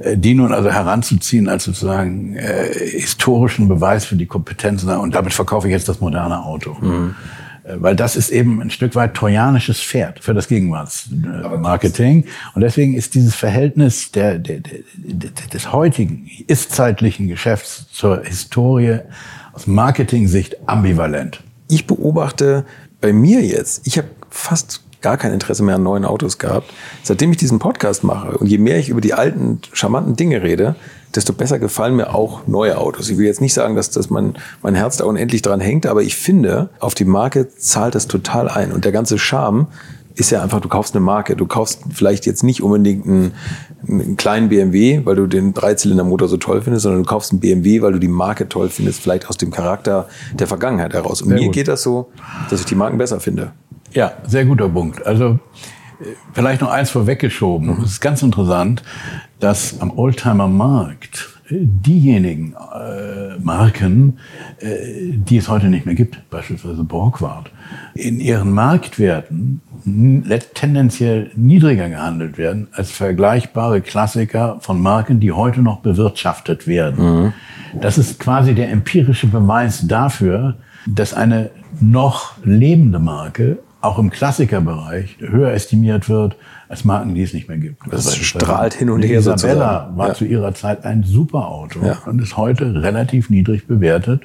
äh, die nun also heranzuziehen als sozusagen äh, historischen Beweis für die Kompetenzen und damit verkaufe ich jetzt das moderne Auto. Mhm. Äh, weil das ist eben ein Stück weit trojanisches Pferd für das Gegenwartsmarketing. Und deswegen ist dieses Verhältnis der, der, der, des heutigen, ist-zeitlichen Geschäfts zur Historie aus Marketing-Sicht ambivalent. Ich beobachte bei mir jetzt, ich habe fast gar kein Interesse mehr an neuen Autos gehabt. Seitdem ich diesen Podcast mache und je mehr ich über die alten, charmanten Dinge rede, desto besser gefallen mir auch neue Autos. Ich will jetzt nicht sagen, dass, dass mein, mein Herz da unendlich dran hängt, aber ich finde, auf die Marke zahlt das total ein. Und der ganze Charme ist ja einfach, du kaufst eine Marke. Du kaufst vielleicht jetzt nicht unbedingt einen, einen kleinen BMW, weil du den Dreizylindermotor so toll findest, sondern du kaufst einen BMW, weil du die Marke toll findest, vielleicht aus dem Charakter der Vergangenheit heraus. Und sehr mir gut. geht das so, dass ich die Marken besser finde. Ja, sehr guter Punkt. Also vielleicht noch eins vorweggeschoben. Es ist ganz interessant, dass am Oldtimer-Markt diejenigen äh, Marken, äh, die es heute nicht mehr gibt, beispielsweise Borgward, in ihren Marktwerten tendenziell niedriger gehandelt werden als vergleichbare Klassiker von Marken, die heute noch bewirtschaftet werden. Mhm. Das ist quasi der empirische Beweis dafür, dass eine noch lebende Marke auch im Klassikerbereich höher estimiert wird als Marken, die es nicht mehr gibt. Das, das strahlt hin und her. Isabella war ja. zu ihrer Zeit ein super Auto ja. und ist heute relativ niedrig bewertet.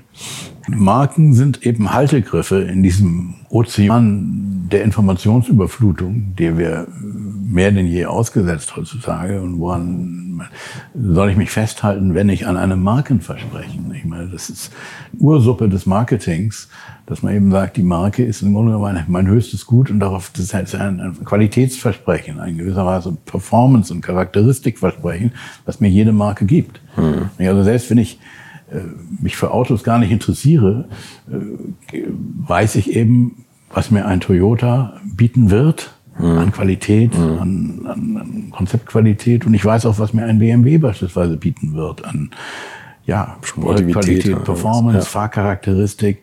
Marken sind eben Haltegriffe in diesem Ozean der Informationsüberflutung, der wir mehr denn je ausgesetzt heutzutage und woran soll ich mich festhalten, wenn ich an einem Markenversprechen? Ich meine, das ist Ursuppe des Marketings dass man eben sagt, die Marke ist im Grunde genommen mein höchstes Gut und darauf, das ist ein Qualitätsversprechen, ein gewisserweise Performance- und Charakteristikversprechen, was mir jede Marke gibt. Mhm. Also selbst wenn ich äh, mich für Autos gar nicht interessiere, äh, weiß ich eben, was mir ein Toyota bieten wird mhm. an Qualität, mhm. an, an, an Konzeptqualität und ich weiß auch, was mir ein BMW beispielsweise bieten wird an ja, Qualität, Performance, ja. Fahrcharakteristik.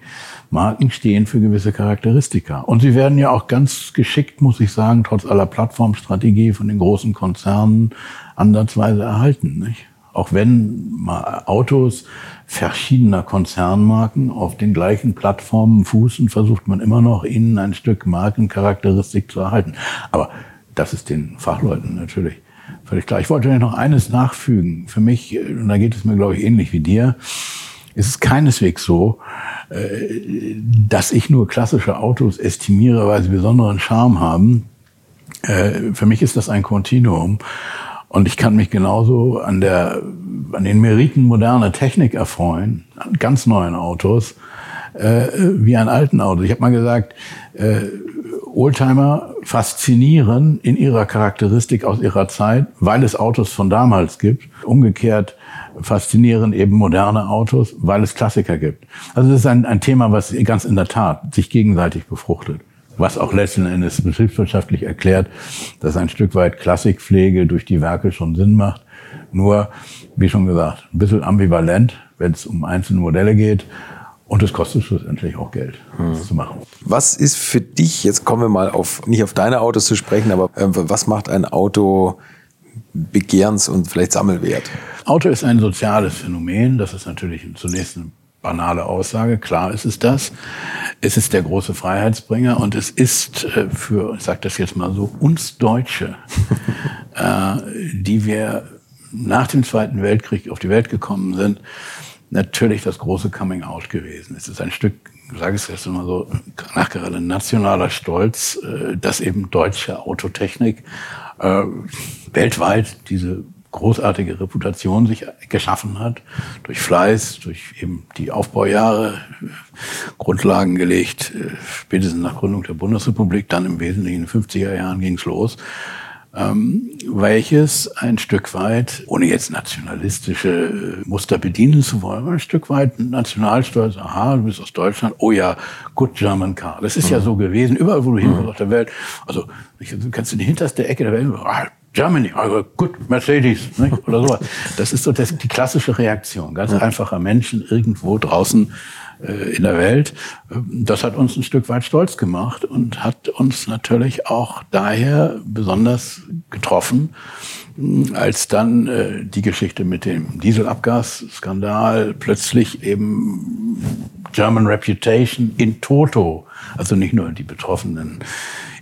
Marken stehen für gewisse Charakteristika. Und sie werden ja auch ganz geschickt, muss ich sagen, trotz aller Plattformstrategie von den großen Konzernen ansatzweise erhalten. Nicht? Auch wenn mal Autos verschiedener Konzernmarken auf den gleichen Plattformen fußen, versucht man immer noch ihnen ein Stück Markencharakteristik zu erhalten. Aber das ist den Fachleuten natürlich völlig klar. Ich wollte noch eines nachfügen. Für mich, und da geht es mir, glaube ich, ähnlich wie dir, ist es keineswegs so, äh, dass ich nur klassische Autos estimiere, weil sie besonderen Charme haben. Äh, für mich ist das ein Kontinuum. Und ich kann mich genauso an, der, an den Meriten moderner Technik erfreuen, an ganz neuen Autos, äh, wie an alten Autos. Ich habe mal gesagt, äh, Oldtimer faszinieren in ihrer Charakteristik aus ihrer Zeit, weil es Autos von damals gibt. Umgekehrt faszinieren eben moderne Autos, weil es Klassiker gibt. Also das ist ein, ein Thema, was ganz in der Tat sich gegenseitig befruchtet. Was auch letzten Endes betriebswirtschaftlich erklärt, dass ein Stück weit Klassikpflege durch die Werke schon Sinn macht. Nur, wie schon gesagt, ein bisschen ambivalent, wenn es um einzelne Modelle geht. Und es kostet schlussendlich auch Geld, hm. das zu machen. Was ist für dich, jetzt kommen wir mal auf, nicht auf deine Autos zu sprechen, aber äh, was macht ein Auto begehrens- und vielleicht Sammelwert? Auto ist ein soziales Phänomen. Das ist natürlich zunächst eine banale Aussage. Klar ist es das. Es ist der große Freiheitsbringer und es ist äh, für, ich sage das jetzt mal so, uns Deutsche, äh, die wir nach dem Zweiten Weltkrieg auf die Welt gekommen sind, natürlich das große Coming Out gewesen. Es ist ein Stück, sage ich es jetzt mal so, nachgerade nationaler Stolz, äh, dass eben deutsche Autotechnik äh, weltweit diese großartige Reputation sich geschaffen hat, durch Fleiß, durch eben die Aufbaujahre, Grundlagen gelegt, äh, spätestens nach Gründung der Bundesrepublik, dann im Wesentlichen in den 50er Jahren ging's los ähm, welches ein Stück weit, ohne jetzt nationalistische äh, Muster bedienen zu wollen, ein Stück weit nationalstolz, aha, du bist aus Deutschland, oh ja, good German car. Das ist mhm. ja so gewesen, überall wo du hin mhm. auf der Welt. Also du kannst in die hinterste Ecke der Welt, ah, Germany, also gut, Mercedes nicht? oder sowas. Das ist so das, die klassische Reaktion ganz einfacher Menschen irgendwo draußen in der Welt. Das hat uns ein Stück weit stolz gemacht und hat uns natürlich auch daher besonders getroffen, als dann äh, die Geschichte mit dem Dieselabgasskandal plötzlich eben German Reputation in toto, also nicht nur die Betroffenen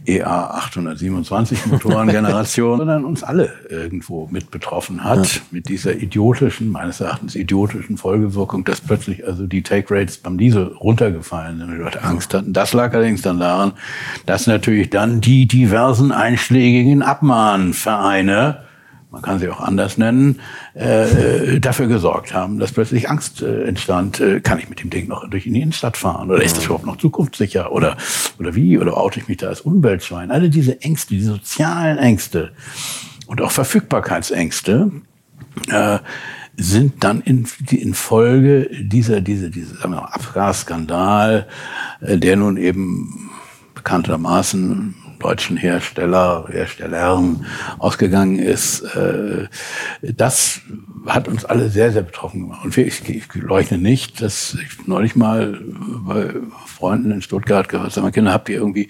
EA 827 Motorengeneration, sondern uns alle irgendwo mit betroffen hat, ja. mit dieser idiotischen, meines Erachtens idiotischen Folgewirkung, dass plötzlich also die Take Rates beim Diesel runtergefallen sind und die Leute Angst hatten. Das lag allerdings dann daran, dass natürlich dann die diversen einschlägigen Abmahnvereine man kann sie auch anders nennen, äh, dafür gesorgt haben, dass plötzlich Angst äh, entstand, äh, kann ich mit dem Ding noch durch in die Innenstadt fahren? Oder ist das überhaupt noch zukunftssicher? Oder, oder wie? Oder oute ich mich da als Umweltschwein? Alle diese Ängste, die sozialen Ängste und auch Verfügbarkeitsängste, äh, sind dann in, in Folge dieser, dieser, dieser sagen wir mal, Abgasskandal, äh, der nun eben bekanntermaßen deutschen Hersteller, Herstellern ausgegangen ist, äh, das hat uns alle sehr, sehr betroffen gemacht. Und ich, ich leugne nicht, dass ich neulich mal bei Freunden in Stuttgart gehört habe, Kinder, habt ihr irgendwie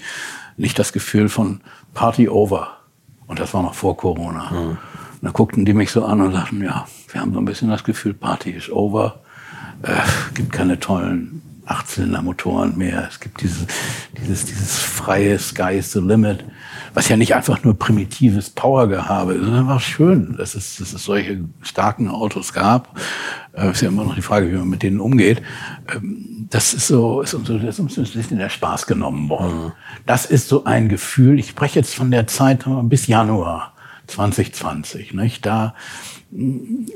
nicht das Gefühl von Party over? Und das war noch vor Corona. Mhm. Und da guckten die mich so an und sagten, ja, wir haben so ein bisschen das Gefühl, Party is over. Äh, gibt keine tollen Achtzylindermotoren mehr. Es gibt dieses, dieses, dieses freie Sky is the limit, was ja nicht einfach nur primitives Powergehabe ist, sondern war schön, dass es, dass es solche starken Autos gab. Äh, ist ja immer noch die Frage, wie man mit denen umgeht. Ähm, das ist so, ist uns, ist uns ein bisschen der Spaß genommen worden. Mhm. Das ist so ein Gefühl. Ich spreche jetzt von der Zeit bis Januar 2020, nicht? Da,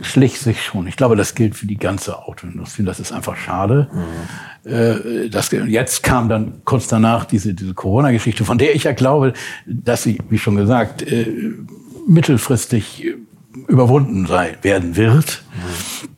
schlich sich schon. Ich glaube, das gilt für die ganze Autoindustrie. Das ist einfach schade. Mhm. Das, jetzt kam dann kurz danach diese, diese Corona-Geschichte, von der ich ja glaube, dass sie, wie schon gesagt, äh, mittelfristig überwunden sei, werden wird. Mhm.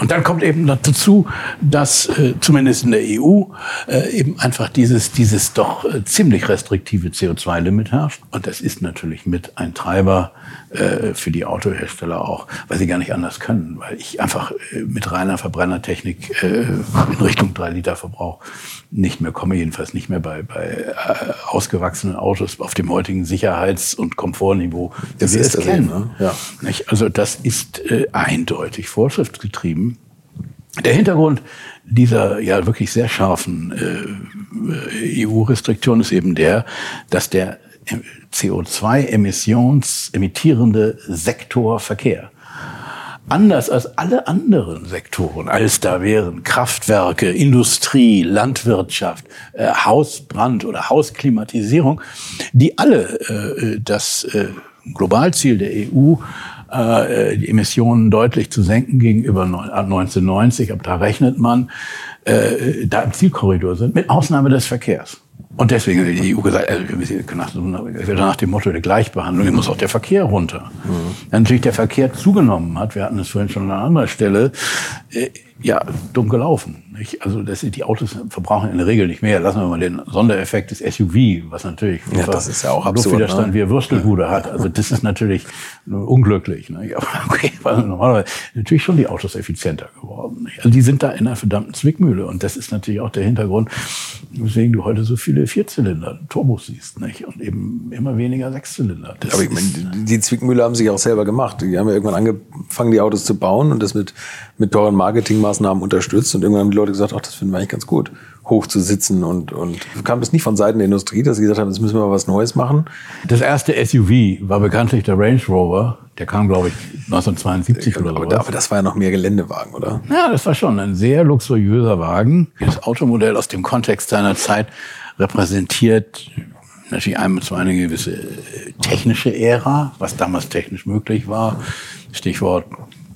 Und dann kommt eben dazu, dass äh, zumindest in der EU äh, eben einfach dieses, dieses doch äh, ziemlich restriktive CO2-Limit herrscht. Und das ist natürlich mit ein Treiber äh, für die Autohersteller auch, weil sie gar nicht anders können, weil ich einfach äh, mit reiner Verbrennertechnik äh, in Richtung 3 Liter Verbrauch nicht mehr komme, jedenfalls nicht mehr bei, bei ausgewachsenen Autos auf dem heutigen Sicherheits- und Komfortniveau, das wir es kennen. Ne? Ja. Also das ist äh, eindeutig vorschriftsgetrieben. Der Hintergrund dieser ja wirklich sehr scharfen äh, EU-Restriktion ist eben der, dass der CO2-Emissions emittierende Sektor Verkehr anders als alle anderen Sektoren, als da wären Kraftwerke, Industrie, Landwirtschaft, äh, Hausbrand oder Hausklimatisierung, die alle äh, das äh, Globalziel der EU äh, die Emissionen deutlich zu senken gegenüber 1990, aber da rechnet man, äh, da im Zielkorridor sind, mit Ausnahme des Verkehrs. Und deswegen hat die EU gesagt, also nach, nach dem Motto der Gleichbehandlung muss auch der Verkehr runter. Mhm. Dann natürlich der Verkehr zugenommen hat, wir hatten es vorhin schon an anderer Stelle, äh, ja, dumm gelaufen. Nicht? Also das, die Autos verbrauchen in der Regel nicht mehr. Lassen wir mal den Sondereffekt des SUV, was natürlich ja, das ist ja auch absurd, Luftwiderstand ne? wie Würstelbude hat. Also das ist natürlich unglücklich. Nicht? Aber okay, normalerweise natürlich schon die Autos effizienter geworden. Nicht? Also die sind da in einer verdammten Zwickmühle. Und das ist natürlich auch der Hintergrund, weswegen du heute so viele Vierzylinder, Turbos siehst. Nicht? Und eben immer weniger Sechszylinder. Das Aber ich meine, die Zwickmühle haben sich auch selber gemacht. Die haben ja irgendwann angefangen, die Autos zu bauen und das mit, mit teuren Marketingmaßnahmen unterstützt. Und irgendwann haben die Leute gesagt, ach, das finden wir eigentlich ganz gut, hoch zu sitzen und, und kam das nicht von Seiten der Industrie, dass sie gesagt haben, jetzt müssen wir mal was Neues machen? Das erste SUV war bekanntlich der Range Rover. Der kam, glaube ich, 1972 oder so. Aber das war ja noch mehr Geländewagen, oder? Ja, das war schon ein sehr luxuriöser Wagen. Das Automodell aus dem Kontext seiner Zeit repräsentiert natürlich einmal so eine gewisse technische Ära, was damals technisch möglich war. Stichwort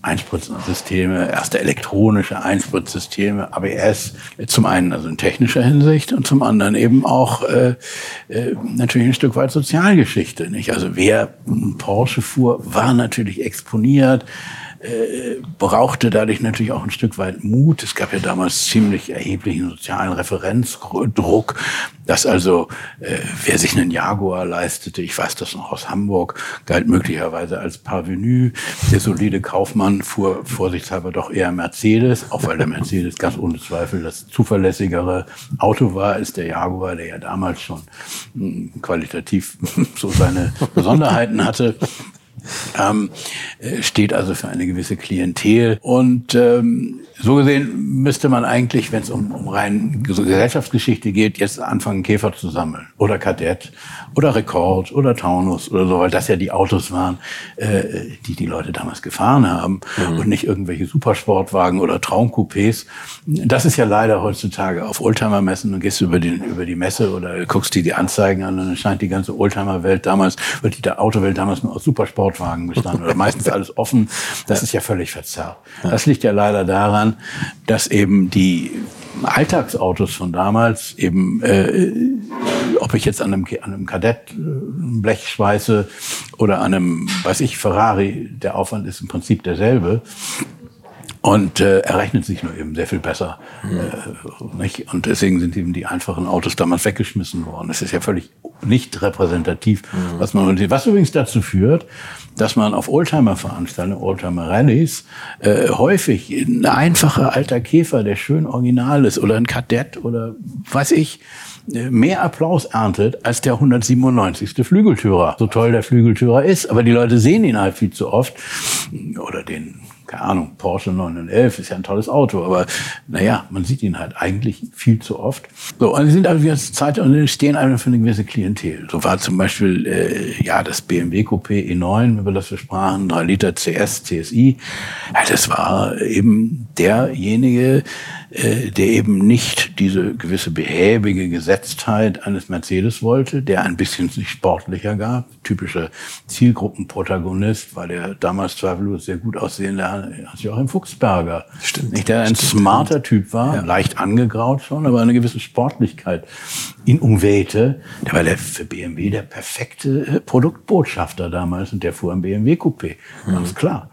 Einspritzsysteme, erste elektronische Einspritzsysteme, ABS, zum einen also in technischer Hinsicht und zum anderen eben auch äh, äh, natürlich ein Stück weit Sozialgeschichte. Nicht? Also wer Porsche fuhr, war natürlich exponiert, äh, brauchte dadurch natürlich auch ein Stück weit Mut. Es gab ja damals ziemlich erheblichen sozialen Referenzdruck, dass also äh, wer sich einen Jaguar leistete, ich weiß das noch aus Hamburg, galt möglicherweise als Parvenu. Der solide Kaufmann fuhr vorsichtshalber doch eher Mercedes, auch weil der Mercedes ganz ohne Zweifel das zuverlässigere Auto war als der Jaguar, der ja damals schon mh, hm, qualitativ so seine Besonderheiten hatte ähm, äh, steht also für eine gewisse Klientel. Und ähm, so gesehen müsste man eigentlich, wenn es um, um rein Gesellschaftsgeschichte geht, jetzt anfangen, Käfer zu sammeln. Oder Kadett oder Rekord oder Taunus oder so, weil das ja die Autos waren, äh, die die Leute damals gefahren haben mhm. und nicht irgendwelche Supersportwagen oder Traumcoupés. Das ist ja leider heutzutage auf Oldtimer-Messen und gehst über, den, über die Messe oder guckst dir die Anzeigen an und dann scheint die ganze Oldtimer-Welt damals, wird die Autowelt damals nur aus Supersportwagen bestanden oder meistens alles offen. Das ist ja völlig verzerrt. Das liegt ja leider daran, dass eben die Alltagsautos von damals eben, äh, ob ich jetzt an einem, an einem Kadett äh, Blech schweiße oder an einem, weiß ich, Ferrari, der Aufwand ist im Prinzip derselbe. Und äh, er rechnet sich nur eben sehr viel besser. Mhm. Äh, nicht? Und deswegen sind eben die einfachen Autos damals weggeschmissen worden. Das ist ja völlig nicht repräsentativ, mhm. was man sieht. Was übrigens dazu führt, dass man auf Oldtimer-Veranstaltungen, Oldtimer-Rallies, äh, häufig ein einfacher alter Käfer, der schön original ist, oder ein Kadett oder weiß ich, äh, mehr Applaus erntet als der 197. Flügeltürer. So toll der Flügeltürer ist, aber die Leute sehen ihn halt viel zu oft. Oder den keine Ahnung, Porsche 911 ist ja ein tolles Auto, aber naja, man sieht ihn halt eigentlich viel zu oft. So, und sie sind also jetzt Zeit und stehen einfach für eine gewisse Klientel. So war zum Beispiel äh, ja das BMW Coupé E9, über das wir sprachen, 3 Liter CS, CSI. Ja, das war eben derjenige, äh, der eben nicht diese gewisse behäbige Gesetztheit eines Mercedes wollte, der ein bisschen sich sportlicher gab. Typischer Zielgruppenprotagonist war der damals zweifellos sehr gut aussehende Hans-Joachim Fuchsberger. Stimmt. Nicht, der ein stimmt. smarter Typ war, ja. leicht angegraut schon, aber eine gewisse Sportlichkeit ihn umwehte. Der war der für BMW der perfekte äh, Produktbotschafter damals und der fuhr ein BMW Coupé. Ganz mhm. klar.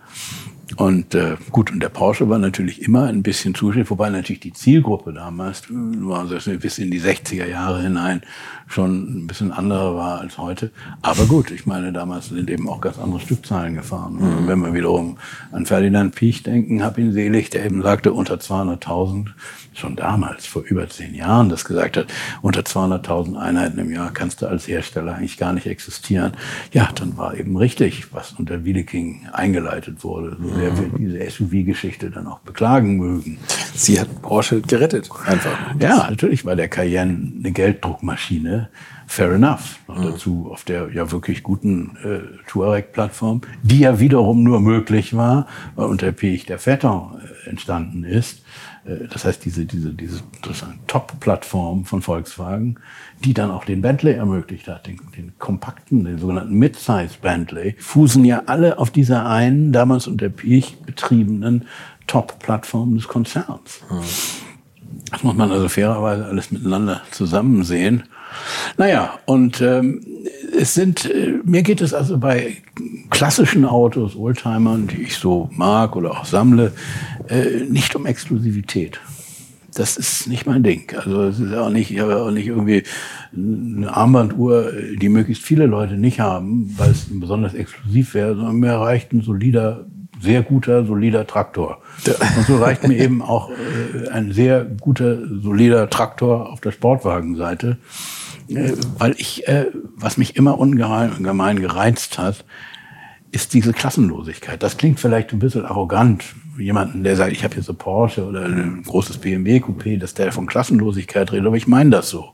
Und äh, gut, und der Porsche war natürlich immer ein bisschen zuschauend, wobei natürlich die Zielgruppe damals, äh, war also bis in die 60er Jahre hinein, schon ein bisschen anderer war als heute. Aber gut, ich meine, damals sind eben auch ganz andere Stückzahlen gefahren. Mhm. Wenn wir wiederum an Ferdinand Piech denken, hab ihn selig, der eben sagte, unter 200.000 schon damals, vor über zehn Jahren, das gesagt hat, unter 200.000 Einheiten im Jahr kannst du als Hersteller eigentlich gar nicht existieren. Ja, dann war eben richtig, was unter Wiedeking eingeleitet wurde. So sehr wir diese SUV-Geschichte dann auch beklagen mögen. Sie hat Porsche gerettet, einfach. Ja, natürlich war der Cayenne eine Gelddruckmaschine. Fair enough. Noch dazu auf der ja wirklich guten äh, Touareg-Plattform, die ja wiederum nur möglich war, weil unter Piech der Phaeton äh, entstanden ist. Äh, das heißt, diese, diese, diese Top-Plattform von Volkswagen, die dann auch den Bentley ermöglicht hat, den, den kompakten, den sogenannten Mid-Size Bentley, fußen ja alle auf dieser einen, damals unter Piech betriebenen Top-Plattform des Konzerns. Das muss man also fairerweise alles miteinander zusammen sehen. Naja, und ähm, es sind, äh, mir geht es also bei klassischen Autos, Oldtimern, die ich so mag oder auch sammle, äh, nicht um Exklusivität. Das ist nicht mein Ding. Also es ist auch nicht, ich habe auch nicht irgendwie eine Armbanduhr, die möglichst viele Leute nicht haben, weil es besonders exklusiv wäre, sondern mir reicht ein solider, sehr guter, solider Traktor. Und so reicht mir eben auch äh, ein sehr guter, solider Traktor auf der Sportwagenseite, weil ich, äh, was mich immer ungemein gereizt hat, ist diese Klassenlosigkeit. Das klingt vielleicht ein bisschen arrogant, jemanden, der sagt, ich habe hier so Porsche oder ein großes BMW-Coupé, dass der von Klassenlosigkeit redet, aber ich meine das so.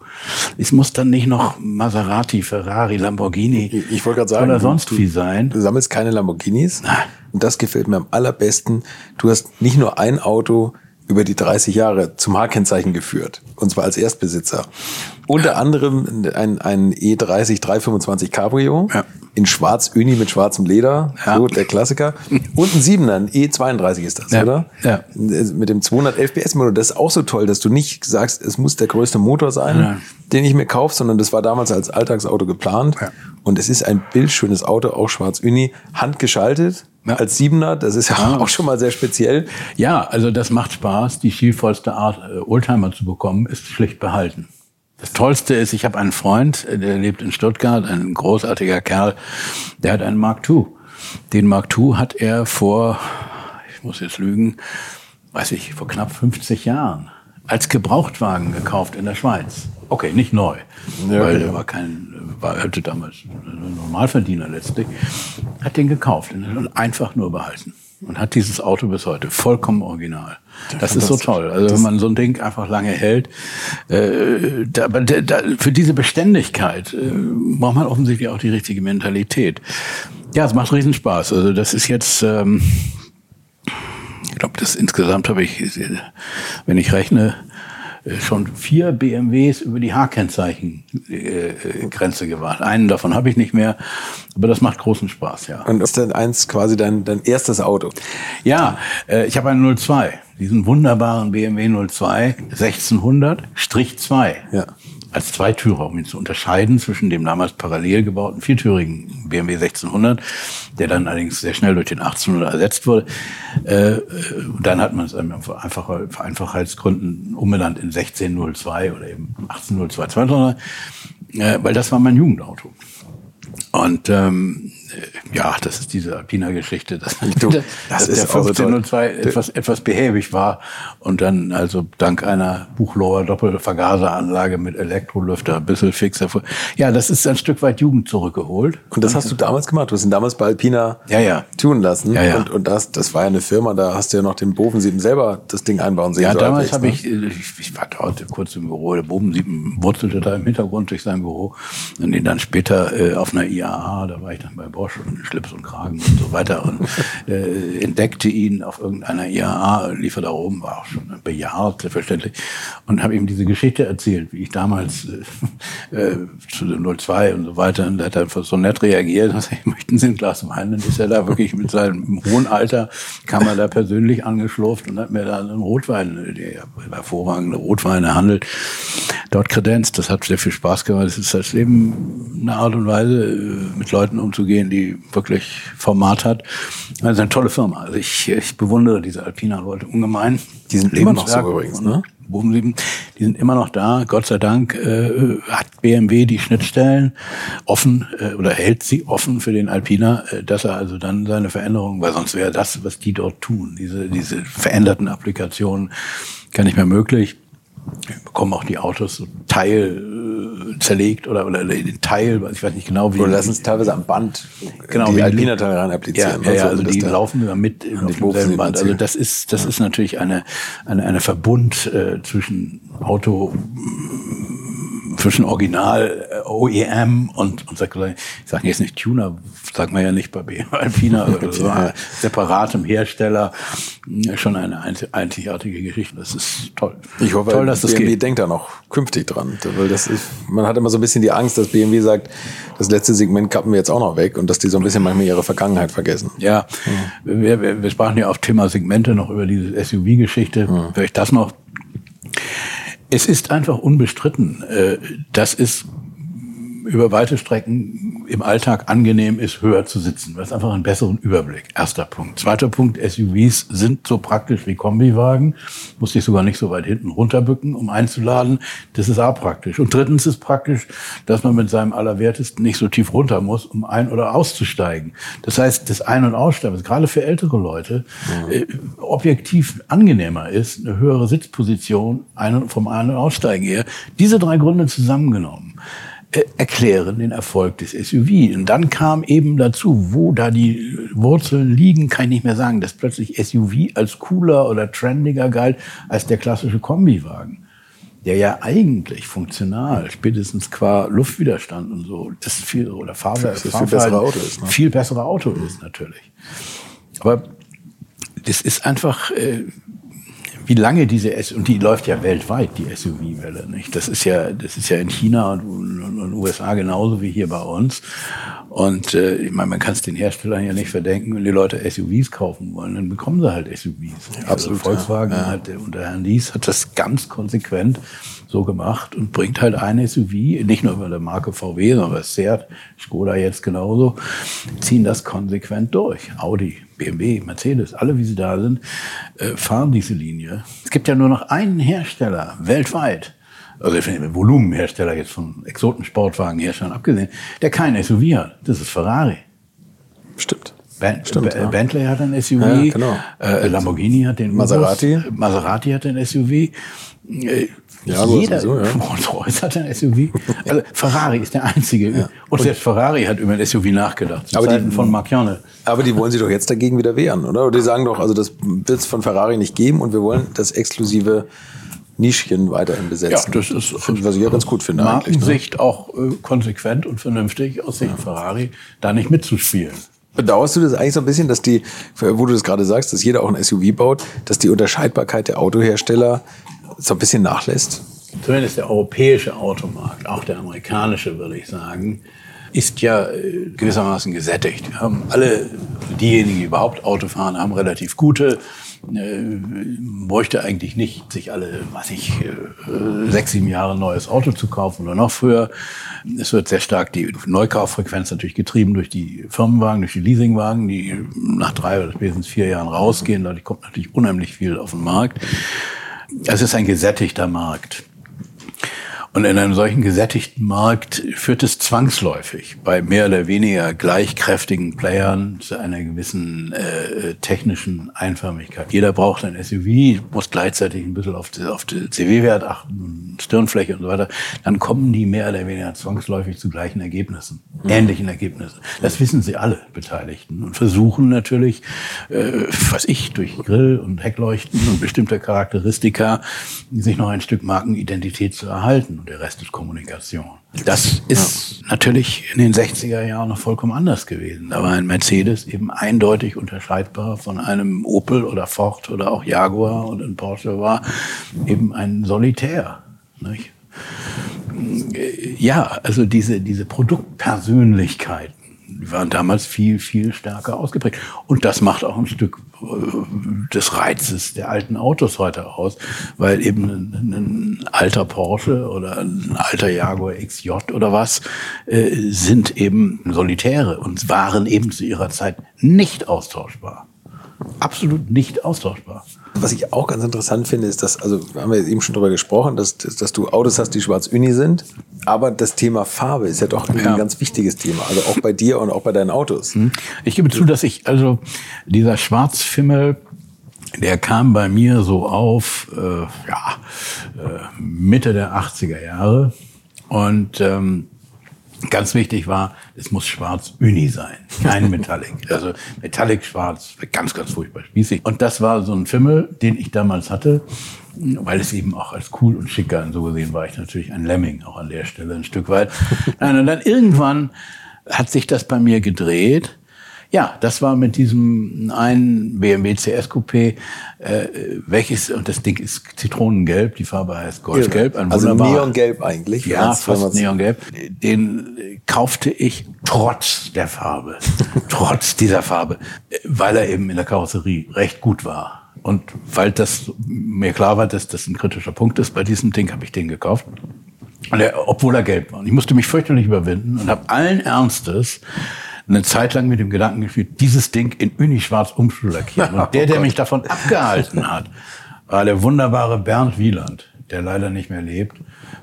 Es muss dann nicht noch Maserati, Ferrari, Lamborghini Ich, ich wollte gerade sagen, oder sonst wie sein. Du sammelst keine Lamborghinis. Nein. Und das gefällt mir am allerbesten. Du hast nicht nur ein Auto über die 30 Jahre zum H-Kennzeichen geführt. Und zwar als Erstbesitzer. Unter anderem ein, ein E E30 325 Cabrio. Ja. In schwarz Uni mit schwarzem Leder. Ja. So, der Klassiker. Und ein Siebener, ein E32 ist das, Ja. oder? Ja. Mit dem 211 PS Motor. Das ist auch so toll, dass du nicht sagst, es muss der größte Motor sein, den ich mir kaufe, sondern das war damals als Alltagsauto geplant. Ja. Und es ist ein bildschönes Auto, auch schwarz-uni, handgeschaltet Ja. als Siebener. Das ist ja Ja. auch schon mal sehr speziell. Ja, also das macht Spaß. Die stilvollste Art, äh, Oldtimer zu bekommen, ist schlicht behalten. Das Tollste ist, ich habe einen Freund, äh, der lebt in Stuttgart, ein großartiger Kerl, der hat einen Mark II. Den Mark II hat er vor, ich muss jetzt lügen, weiß ich, vor knapp 50 Jahren als Gebrauchtwagen gekauft in der Schweiz. Okay, nicht neu, Ja, weil okay. er war kein, war hatte damals Normalverdiener letztlich, hat den gekauft und einfach nur behalten und hat dieses Auto bis heute vollkommen original. Das ist so toll. Also wenn man so ein Ding einfach lange hält, äh, da, aber da, für diese Beständigkeit äh, braucht man offensichtlich auch die richtige Mentalität. Ja, es macht riesen Spaß. Also das ist jetzt ähm, glaube, das insgesamt habe ich, äh, wenn ich rechne, äh, schon vier BMWs über die H-Kennzeichen-Grenze gewartet. Einen davon habe ich nicht mehr, aber das macht großen Spaß, ja. Und ist dann eins quasi dein, dein erstes Auto. Ja, äh, ich habe einen 02, diesen wunderbaren BMW 02 1600-2. Ja. Als Zweitürer, um ihn zu unterscheiden zwischen dem damals parallel gebauten viertürigen BMW 1600, der dann allerdings sehr schnell durch den 1800 ersetzt wurde. Äh, dann hat man es einem für einfache, für Einfachheitsgründen umbenannt in 1602 oder eben 1802 200, äh, weil das war mein Jugendauto. Und ähm, äh, ja, das ist diese Alpina-Geschichte, dass, Du, dass das der ist toll. 1502 etwas, etwas behäbig war und dann also dank einer Buchloher Doppelvergaseranlage mit Elektrolüfter ein bisschen fixer. Ja, das ist ein Stück weit Jugend zurückgeholt. Und das hast du damals gemacht. Du hast ihn damals bei Alpina Ja, ja. tun lassen. Ja, ja. Und, und das, das war ja eine Firma, da hast du ja noch den Bovensieben selber das Ding einbauen sehen. Ja, so damals habe ne? ich, äh, ich, war dort kurz im Büro, der Bobensieben wurzelte da im Hintergrund durch sein Büro und ihn dann später äh, auf einer IAA, da war ich dann bei Bosch und Schlips und Kragen und so weiter und äh, entdeckte ihn auf irgendeiner IAA, lief er da oben, war auch schon bejahrt, selbstverständlich, und habe ihm diese Geschichte erzählt, wie ich damals äh, äh, zu dem 02 und so weiter, und er hat einfach so nett reagiert, dass ich möchten Sie ein Glas Wein, dann ist er da wirklich mit seinem hohen Alter, kam er da persönlich angeschlurft und hat mir da einen Rotwein, der hervorragende Rotweine handelt, dort kredenzt. Das hat sehr viel Spaß gemacht. Es ist das Leben eine Art und Weise, äh, mit Leuten umzugehen, die wirklich Format hat. Also eine tolle Firma. Also ich, ich bewundere diese Alpina-Leute ungemein. Die sind immer noch so übrigens, ne? Die sind immer noch da. Gott sei Dank äh, hat BMW die Schnittstellen offen äh, oder hält sie offen für den Alpina, äh, dass er also dann seine Veränderungen, weil sonst wäre das, was die dort tun, diese, diese veränderten Applikationen, gar nicht mehr möglich. Bekommen auch die Autos so Teil äh, zerlegt oder, oder den Teil, ich weiß nicht genau wie. Oder lassen es teilweise am Band genau, die Alpina-Teile rein applizieren. Ja, ja, ja So, also dass die laufen immer mit die demselben Band. Also das ist, das ist natürlich eine, eine, eine Verbund äh, zwischen Auto, zwischen Original OEM und, und sag, ich sage jetzt nicht Tuner, sagt man ja nicht bei BMW Alpina, oder so, separatem Hersteller, schon eine einz- einzigartige Geschichte. Das ist toll. Ich hoffe, toll, dass das BMW geht. denkt da noch künftig dran. Weil das ist, man hat immer so ein bisschen die Angst, dass BMW sagt, das letzte Segment kappen wir jetzt auch noch weg und dass die so ein bisschen manchmal ihre Vergangenheit vergessen. Ja, wir, wir, wir sprachen ja auf Thema Segmente noch über diese SUV-Geschichte. Vielleicht das noch. Es ist einfach unbestritten, äh, dass es über weite Strecken im Alltag angenehm ist, höher zu sitzen. Das ist einfach einen besseren Überblick. Erster Punkt. Zweiter Punkt, SUVs sind so praktisch wie Kombiwagen. Muss ich sogar nicht so weit hinten runterbücken, um einzuladen. Das ist auch praktisch. Und drittens ist praktisch, dass man mit seinem Allerwertesten nicht so tief runter muss, um ein- oder auszusteigen. Das heißt, das Ein- und Aussteigen, was gerade für ältere Leute äh, objektiv angenehmer ist, eine höhere Sitzposition ein- vom Ein- und Aussteigen her. Diese drei Gründe zusammengenommen erklären den Erfolg des SUV. Und dann kam eben dazu, wo da die Wurzeln liegen, kann ich nicht mehr sagen, dass plötzlich SUV als cooler oder trendiger galt als der klassische Kombiwagen. Der ja eigentlich funktional, spätestens qua Luftwiderstand und so, das viel, oder Fahr Das viel bessere Auto ist, ne? viel bessere Auto ist natürlich. Aber das ist einfach, äh, wie lange diese S und die läuft ja weltweit die SUV-Welle, nicht? Das ist ja, das ist ja in China und, und, und USA genauso wie hier bei uns. Und äh, ich meine, man kann es den Herstellern ja nicht verdenken, wenn die Leute SUVs kaufen wollen, dann bekommen sie halt SUVs. also Volkswagen hat der unter Herrn Lies hat das ganz konsequent so gemacht und bringt halt ein SUV, nicht nur bei der Marke VW, sondern bei Seat, Skoda jetzt genauso, ziehen das konsequent durch. Audi, BMW, Mercedes, alle wie sie da sind, äh, fahren diese Linie. Es gibt ja nur noch einen Hersteller weltweit, also ich finde, Volumenhersteller jetzt von Exotensportwagenherstellern abgesehen, der kein SUV hat. Das ist Ferrari. Stimmt. Ben Stimmt, ja. Bentley hat ein SUV, Ja, genau. äh, Lamborghini hat den Maserati. Maserati hat ein SUV. Äh, Ja, jeder, sowieso, ja. Rolls-Royce hat ein SUV. Also Ferrari ist der einzige. Und selbst Ferrari hat über ein SUV nachgedacht. Zu Aber die- von Marchione. Aber die wollen sich doch jetzt dagegen wieder wehren, oder? Die sagen doch, also das wird es von Ferrari nicht geben und wir wollen das exklusive Nischchen weiterhin besetzen. Ja, das ist Finde- was ich ja ganz gut finde. Ne? Markensicht auch äh, konsequent und vernünftig aus Sicht Ferrari, da nicht mitzuspielen. Bedauerst du das eigentlich so ein bisschen, dass die, wo du das gerade sagst, dass jeder auch ein SUV baut, dass die Unterscheidbarkeit der Autohersteller so ein bisschen nachlässt? Zumindest der europäische Automarkt, auch der amerikanische, würde ich sagen, ist ja äh, gewissermaßen gesättigt. Wir haben alle, diejenigen, die überhaupt Auto fahren, haben relativ gute, äh, bräuchte eigentlich nicht, sich alle, was ich, äh, sechs, sieben Jahre ein neues Auto zu kaufen oder noch früher. Es wird sehr stark die Neukauffrequenz natürlich getrieben durch die Firmenwagen, durch die Leasingwagen, die nach drei oder spätestens vier Jahren rausgehen. Dadurch kommt natürlich unheimlich viel auf den Markt. Es ist ein gesättigter Markt. Und in einem solchen gesättigten Markt führt es zwangsläufig bei mehr oder weniger gleichkräftigen Playern zu einer gewissen äh, technischen Einförmigkeit. Jeder braucht ein SUV, muss gleichzeitig ein bisschen auf, die, auf den CW-Wert achten, Stirnfläche und so weiter. Dann kommen die mehr oder weniger zwangsläufig zu gleichen Ergebnissen, ähnlichen Ergebnissen. Das wissen sie alle Beteiligten und versuchen natürlich, äh, was ich, durch Grill und Heckleuchten und bestimmte Charakteristika sich noch ein Stück Markenidentität zu erhalten und der Rest ist Kommunikation. Das ist natürlich in den 60er Jahren noch vollkommen anders gewesen. Da war ein Mercedes eben eindeutig unterscheidbar von einem Opel oder Ford oder auch Jaguar und ein Porsche war eben ein Solitär. Nicht? Ja, also diese, diese Produktpersönlichkeiten, die waren damals viel, viel stärker ausgeprägt. Und das macht auch ein Stück äh, des Reizes der alten Autos heute aus, weil eben ein, ein alter Porsche oder ein alter Jaguar XJ oder was äh, sind eben Solitäre und waren eben zu ihrer Zeit nicht austauschbar. Absolut nicht austauschbar. Was ich auch ganz interessant finde, ist, dass, also wir haben ja eben schon drüber gesprochen, dass, dass, dass du Autos hast, die schwarz-uni sind. Aber das Thema Farbe ist ja doch ein Ja. ganz wichtiges Thema. Also auch bei dir und auch bei deinen Autos. Ich gebe zu, dass ich also dieser Schwarzfimmel der kam bei mir so auf, äh, ja, äh, Mitte der 80er Jahre. Und ähm, ganz wichtig war, es muss schwarz Uni sein, kein Metallic. Also Metallic schwarz, ganz, ganz furchtbar spießig. Und das war so ein Fimmel, den ich damals hatte, weil es eben auch als cool und schicker, so gesehen war ich natürlich ein Lemming, auch an der Stelle ein Stück weit. Nein, und dann irgendwann hat sich das bei mir gedreht ja, das war mit diesem einen BMW CS Coupé, äh, welches, und das Ding ist zitronengelb, die Farbe heißt Golfgelb. Ein also Neongelb eigentlich. Ja, fast Neongelb. Den kaufte ich trotz der Farbe, trotz dieser Farbe, weil er eben in der Karosserie recht gut war. Und weil das mir klar war, dass das ein kritischer Punkt ist bei diesem Ding, habe ich den gekauft. Er, obwohl er gelb war. Und ich musste mich fürchterlich überwinden und habe allen Ernstes eine Zeit lang mit dem Gedanken gespielt, dieses Ding in Unischwarz umzulackieren. Und der, der mich davon abgehalten hat, war der wunderbare Bernd Wieland, der leider nicht mehr lebt.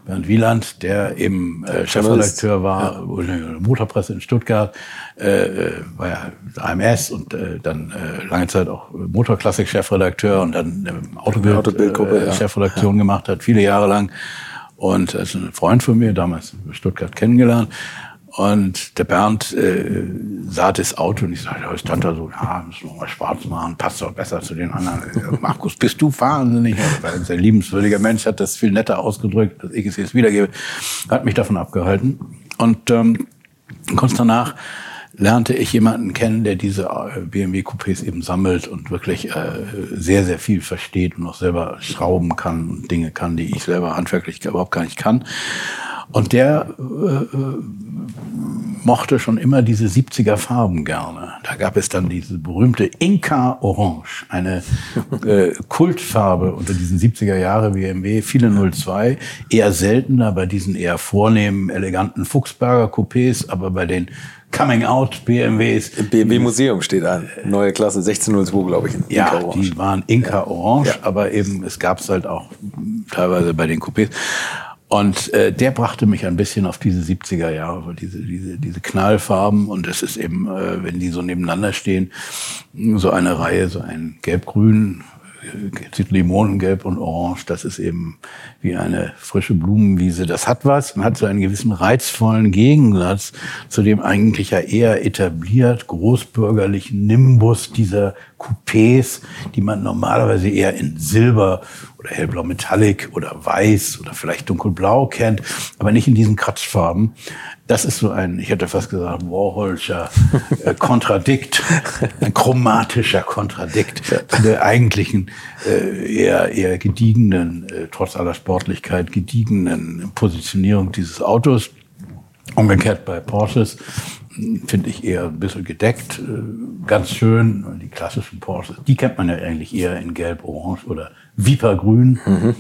Bernd Wieland, der eben äh, Chefredakteur war, ja. Motorpresse in Stuttgart, äh, äh war ja AMS und äh, dann äh, lange Zeit auch Motorklassik-Chefredakteur und dann äh, Autobild, Autobild äh, Chefredaktion ja. gemacht hat, viele Jahre lang. Und ist ein Freund von mir, damals in Stuttgart kennengelernt. Und der Bernd äh, sah das Auto und ich sagte, ich stand da so, ja, müssen wir mal schwarz machen, passt doch besser zu den anderen. Markus, bist du wahnsinnig? Weil ein sehr liebenswürdiger Mensch hat das viel netter ausgedrückt, als ich es jetzt wiedergebe. Hat mich davon abgehalten. Und ähm, kurz danach lernte ich jemanden kennen, der diese äh, BMW Coupés eben sammelt und wirklich äh, sehr, sehr viel versteht und auch selber schrauben kann und Dinge kann, die ich selber handwerklich überhaupt gar nicht kann. Und der äh, äh mochte schon immer diese 70er Farben gerne. Da gab es dann diese berühmte Inca Orange, eine äh, Kultfarbe unter diesen 70er Jahre BMW, viele 02, eher seltener bei diesen eher vornehmen, eleganten Fuchsberger Coupés, aber bei den Coming Out BMWs. BMW Museum steht an. Neue Klasse 1602, glaube ich. Ja, Orange. die waren Inca Orange, ja. aber eben es gab es halt auch teilweise bei den Coupés. Und äh, der brachte mich ein bisschen auf diese 70er Jahre, diese, diese, diese Knallfarben. Und es ist eben, äh, wenn die so nebeneinander stehen, so eine Reihe, so ein Gelb-Grün, Limonengelb und Orange, das ist eben wie eine frische Blumenwiese. Das hat was und hat so einen gewissen reizvollen Gegensatz zu dem eigentlich ja eher etabliert großbürgerlichen Nimbus dieser Coupés, die man normalerweise eher in Silber oder hellblau Metallic oder weiß oder vielleicht dunkelblau kennt, aber nicht in diesen Kratzfarben. Das ist so ein, ich hätte fast gesagt, Warholscher äh, Kontradikt, ein chromatischer Kontradikt zu der eigentlichen äh, eher, eher gediegenen, äh, trotz aller Sportlichkeit, gediegenen Positionierung dieses Autos. Umgekehrt bei Porsches finde ich eher ein bisschen gedeckt, äh, ganz schön. Die klassischen Porsches, die kennt man ja eigentlich eher in Gelb, Orange oder Vipergrün. Mhm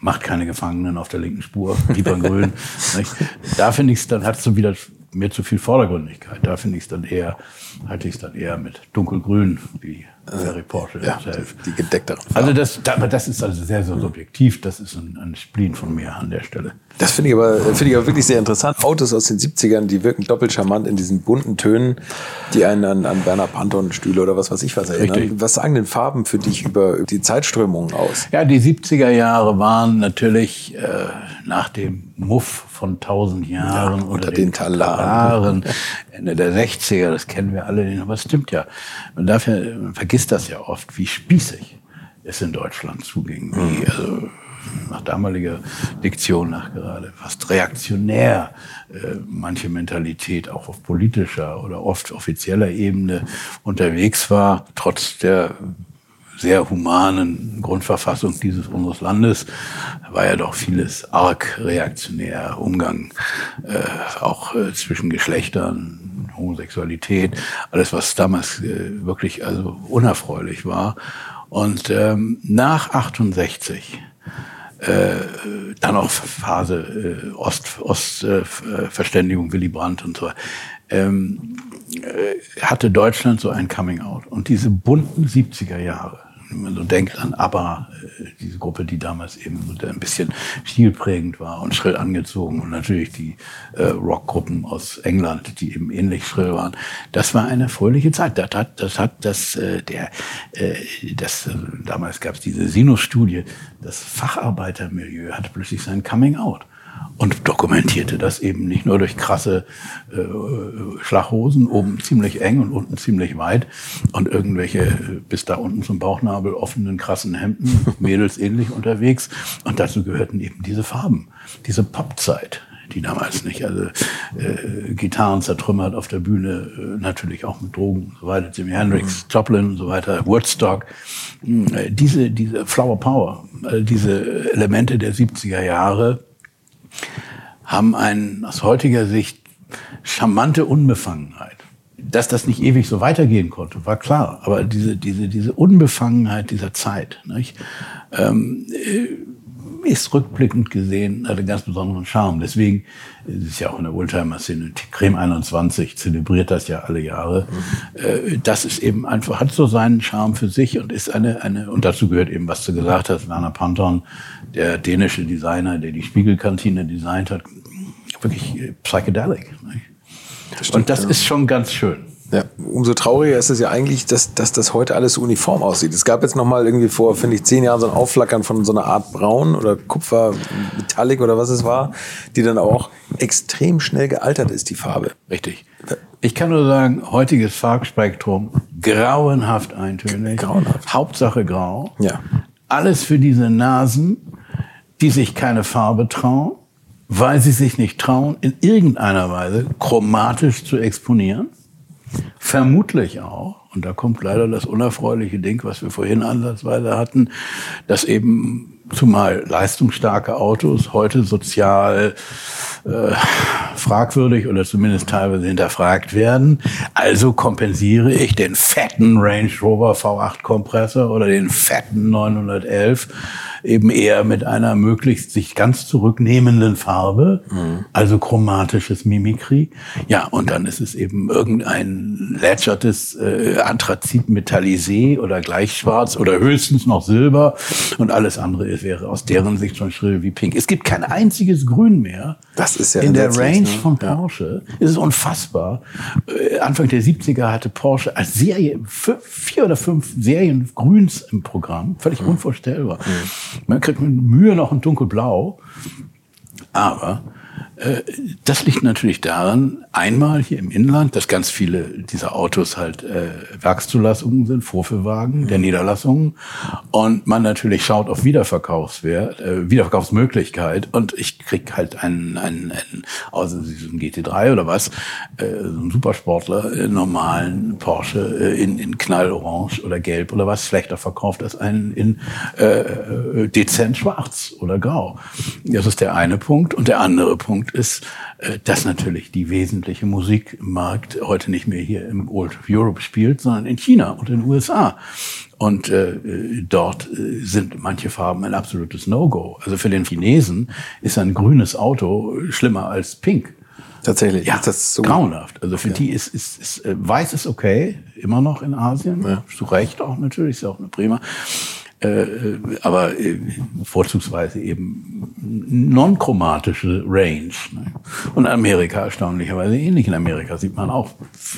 macht keine Gefangenen auf der linken Spur, Grün. da finde ich es, dann hat es so wieder mir zu viel Vordergründigkeit. Da finde ich es dann eher, halte ich es dann eher mit dunkelgrün, wie Harry Porsche ja, selbst. Die gedeckteren Farben. Also das, das ist also sehr, sehr subjektiv. Das ist ein, ein Spleen von mir an der Stelle. Das finde ich aber, finde ich aber wirklich sehr interessant. Autos aus den 70ern, die wirken doppelt charmant in diesen bunten Tönen, die einen an, an Werner Panton Stühle oder was weiß ich was erinnern. Richtig. Was sagen denn Farben für dich über die Zeitströmungen aus? Ja, die 70er Jahre waren natürlich äh, nach dem Muff von 1000 Jahren ja, unter, den, den Talaren. Ende der 60er, das kennen wir alle, aber es stimmt ja. Man darf ja, man vergisst das ja oft, wie spießig es in Deutschland zuging, wie, mhm. also, nach damaliger Diktion nach gerade, fast reaktionär äh, manche Mentalität auch auf politischer oder oft offizieller Ebene unterwegs war, trotz der sehr humanen Grundverfassung dieses unseres Landes war ja doch vieles arg reaktionär, Umgang äh, auch äh, zwischen Geschlechtern, Homosexualität, alles was damals äh, wirklich also unerfreulich war. Und ähm, nach 68 äh, dann auch Phase äh, Ost, Ostverständigung, äh, Willy Brandt und so, ähm, äh, hatte Deutschland so ein Coming Out. Und diese bunten 70er Jahre, man so denkt an ABBA, diese Gruppe, die damals eben ein bisschen stilprägend war und schrill angezogen und natürlich die äh, Rockgruppen aus England, die eben ähnlich schrill waren. Das war eine fröhliche Zeit. Das hat, das hat das, äh, der, äh, das, äh, damals gab es diese Sinus-Studie, das Facharbeitermilieu hatte plötzlich sein Coming Out und dokumentierte das eben nicht nur durch krasse äh, Schlaghosen, oben ziemlich eng und unten ziemlich weit und irgendwelche äh, bis da unten zum Bauchnabel offenen krassen Hemden, Mädels ähnlich unterwegs. Und dazu gehörten eben diese Farben, diese Popzeit die damals nicht, also äh, Gitarren zertrümmert auf der Bühne, äh, natürlich auch mit Drogen und so weiter, Jimi Hendrix, Joplin und so weiter, Woodstock, äh, diese, diese Flower Power, äh, diese Elemente der 70er Jahre, haben einen aus heutiger Sicht charmante Unbefangenheit. Dass das nicht ewig so weitergehen konnte, war klar. Aber diese, diese, diese Unbefangenheit dieser Zeit ähm, äh, ist rückblickend gesehen hat einen ganz besonderen Charme. Deswegen ist es ja auch in der Oldtimer-Szene, Creme 21 zelebriert das ja alle Jahre. Mhm. Das ist eben einfach, hat so seinen Charme für sich und ist eine, eine, und dazu gehört eben, was du gesagt hast, Werner Panton, der dänische Designer, der die Spiegelkantine designt hat, wirklich äh, psychedelic. Das stimmt, und das ja. ist schon ganz schön. Ja, umso trauriger ist es ja eigentlich, dass, dass das heute alles so uniform aussieht. Es gab jetzt noch mal irgendwie vor, finde ich, zehn Jahren so ein Aufflackern von so einer Art Braun oder Kupfer, Metallic oder was es war, die dann auch extrem schnell gealtert ist, die Farbe. Richtig. Ich kann nur sagen, heutiges Farbspektrum, grauenhaft eintönig. Grauenhaft. Hauptsache grau. Ja. Alles für diese Nasen, die sich keine Farbe trauen weil sie sich nicht trauen, in irgendeiner Weise chromatisch zu exponieren. Vermutlich auch, und da kommt leider das unerfreuliche Ding, was wir vorhin ansatzweise hatten, dass eben zumal leistungsstarke Autos heute sozial äh, fragwürdig oder zumindest teilweise hinterfragt werden. Also kompensiere ich den fetten Range Rover V8 Kompressor oder den fetten 911 eben eher mit einer möglichst sich ganz zurücknehmenden Farbe, mhm. also chromatisches Mimikry. Ja, und dann ist es eben irgendein lätschertes äh, Anthrazit metallisé oder gleich schwarz oder höchstens noch Silber und alles andere ist, wäre aus deren Sicht schon schrill wie pink. Es gibt kein einziges Grün mehr. Das ist ja in der Range ne? von Porsche. Ja. Es ist unfassbar. Äh, Anfang der 70er hatte Porsche als Serie vier oder fünf Serien Grüns im Programm. Völlig mhm. unvorstellbar. Mhm. Man kriegt mit Mühe noch ein dunkelblau. Aber das liegt natürlich daran, einmal hier im Inland, dass ganz viele dieser Autos halt äh, Werkszulassungen sind, Vorführwagen der mhm. Niederlassungen. Und man natürlich schaut auf Wiederverkaufswert, äh, Wiederverkaufsmöglichkeit. Und ich krieg halt einen, einen, einen außer also diesem GT3 oder was, äh, so einen Supersportler, äh, normalen Porsche äh, in, in knallorange oder gelb oder was, schlechter verkauft als einen in äh, äh dezent schwarz oder grau. Das ist der eine Punkt. Und der andere Punkt ist, äh, dass natürlich die wesentliche Musik im Markt heute nicht mehr hier im Old Europe spielt, sondern in China und in den USA. Und äh, dort äh, sind manche Farben ein absolutes No-Go. Also für den Chinesen ist ein grünes Auto schlimmer als pink. Tatsächlich. Ja, ist das so grauenhaft. Also für ja. die ist, ist, ist äh, weiß ist okay, immer noch in Asien. Ja. Zu Recht auch natürlich, ist ja auch eine prima. Äh, aber äh, vorzugsweise eben non-chromatische Range. Ne? Und Amerika erstaunlicherweise ähnlich. In Amerika sieht man auch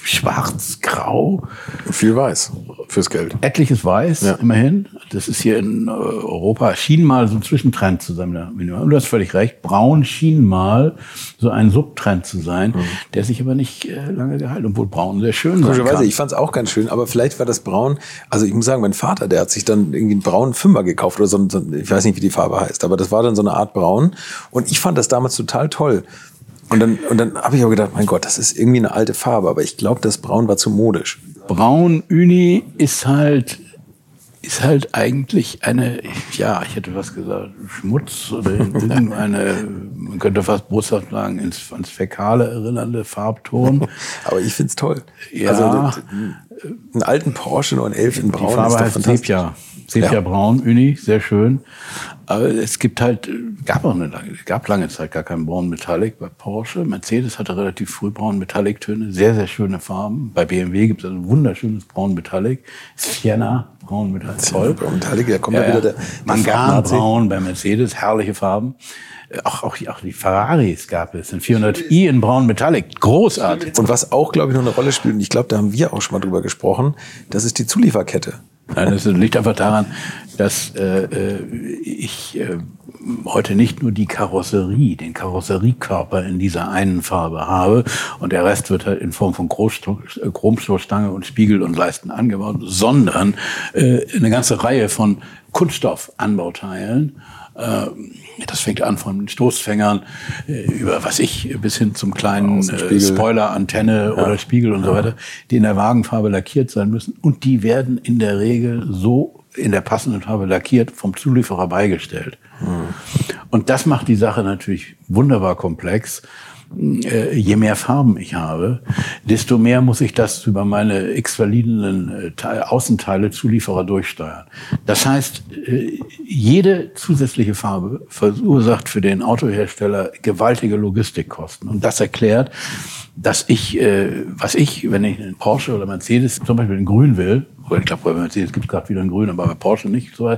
schwarz, grau. Viel weiß fürs Geld. Etliches Weiß, ja. immerhin. Das ist hier in äh, Europa, schien mal so ein Zwischentrend zu sein. Und du hast völlig recht, braun schien mal so ein Subtrend zu sein, mhm. der sich aber nicht äh, lange gehalten, obwohl braun sehr schön kann. Ich fand es auch ganz schön, aber vielleicht war das braun, also ich muss sagen, mein Vater, der hat sich dann irgendwie braunen Fünfer gekauft oder so, so ich weiß nicht, wie die Farbe heißt, aber das war dann so eine Art braun und ich fand das damals total toll. Und dann, und dann habe ich auch gedacht, mein Gott, das ist irgendwie eine alte Farbe, aber ich glaube, das Braun war zu modisch. Braun Uni ist halt ist halt eigentlich eine, ja, ich hätte was gesagt, Schmutz oder irgendeine, man könnte fast boshaft sagen, ins, ans Fäkale erinnernde Farbton. Aber ich find's toll. Ja. Also einen alten Porsche 911 in Braun die Farbe ist doch heißt Sepia. Sepia Ja. Braun, Uni, sehr schön. Aber es gibt halt, gab auch eine lange, gab lange Zeit gar keinen Braun Metallic bei Porsche. Mercedes hatte relativ früh Braun Metallic Töne, sehr, sehr schöne Farben. Bei BMW gibt es ein wunderschönes Braun Metallic. Sienna, Braun Metallic, toll. Braun Metallic, da kommt Ja, wieder der- der Mangan. Braun bei Mercedes, herrliche Farben. Äh, Auch, auch, auch die Ferraris gab es, ein 400i in Braun Metallic, großartig. Und was auch, glaube ich, noch eine Rolle spielt, und ich glaube, da haben wir auch schon mal drüber gesprochen, das ist die Zulieferkette. Nein, das liegt einfach daran, dass äh, äh, ich äh, heute nicht nur die Karosserie, den Karosseriekörper in dieser einen Farbe habe und der Rest wird halt in Form von äh, Chromstoßstange und Spiegel und Leisten angebaut, sondern äh, eine ganze Reihe von Kunststoffanbauteilen. Äh, das fängt an von Stoßfängern äh, über was ich bis hin zum kleinen äh. Spoiler, Antenne oder Spiegel und so weiter, die in der Wagenfarbe lackiert sein müssen. Und die werden in der Regel so in der passenden Farbe lackiert vom Zulieferer beigestellt. Und das macht die Sache natürlich wunderbar komplex. Äh, je mehr Farben ich habe, desto mehr muss ich das über meine x-validen äh, Teil- Außenteile Zulieferer durchsteuern. Das heißt, äh, jede zusätzliche Farbe verursacht für den Autohersteller gewaltige Logistikkosten. Und das erklärt, dass ich, was ich, wenn ich einen Porsche oder Mercedes zum Beispiel in Grün will, ich glaube, bei Mercedes gibt es gerade wieder in Grün, aber bei Porsche nicht, so,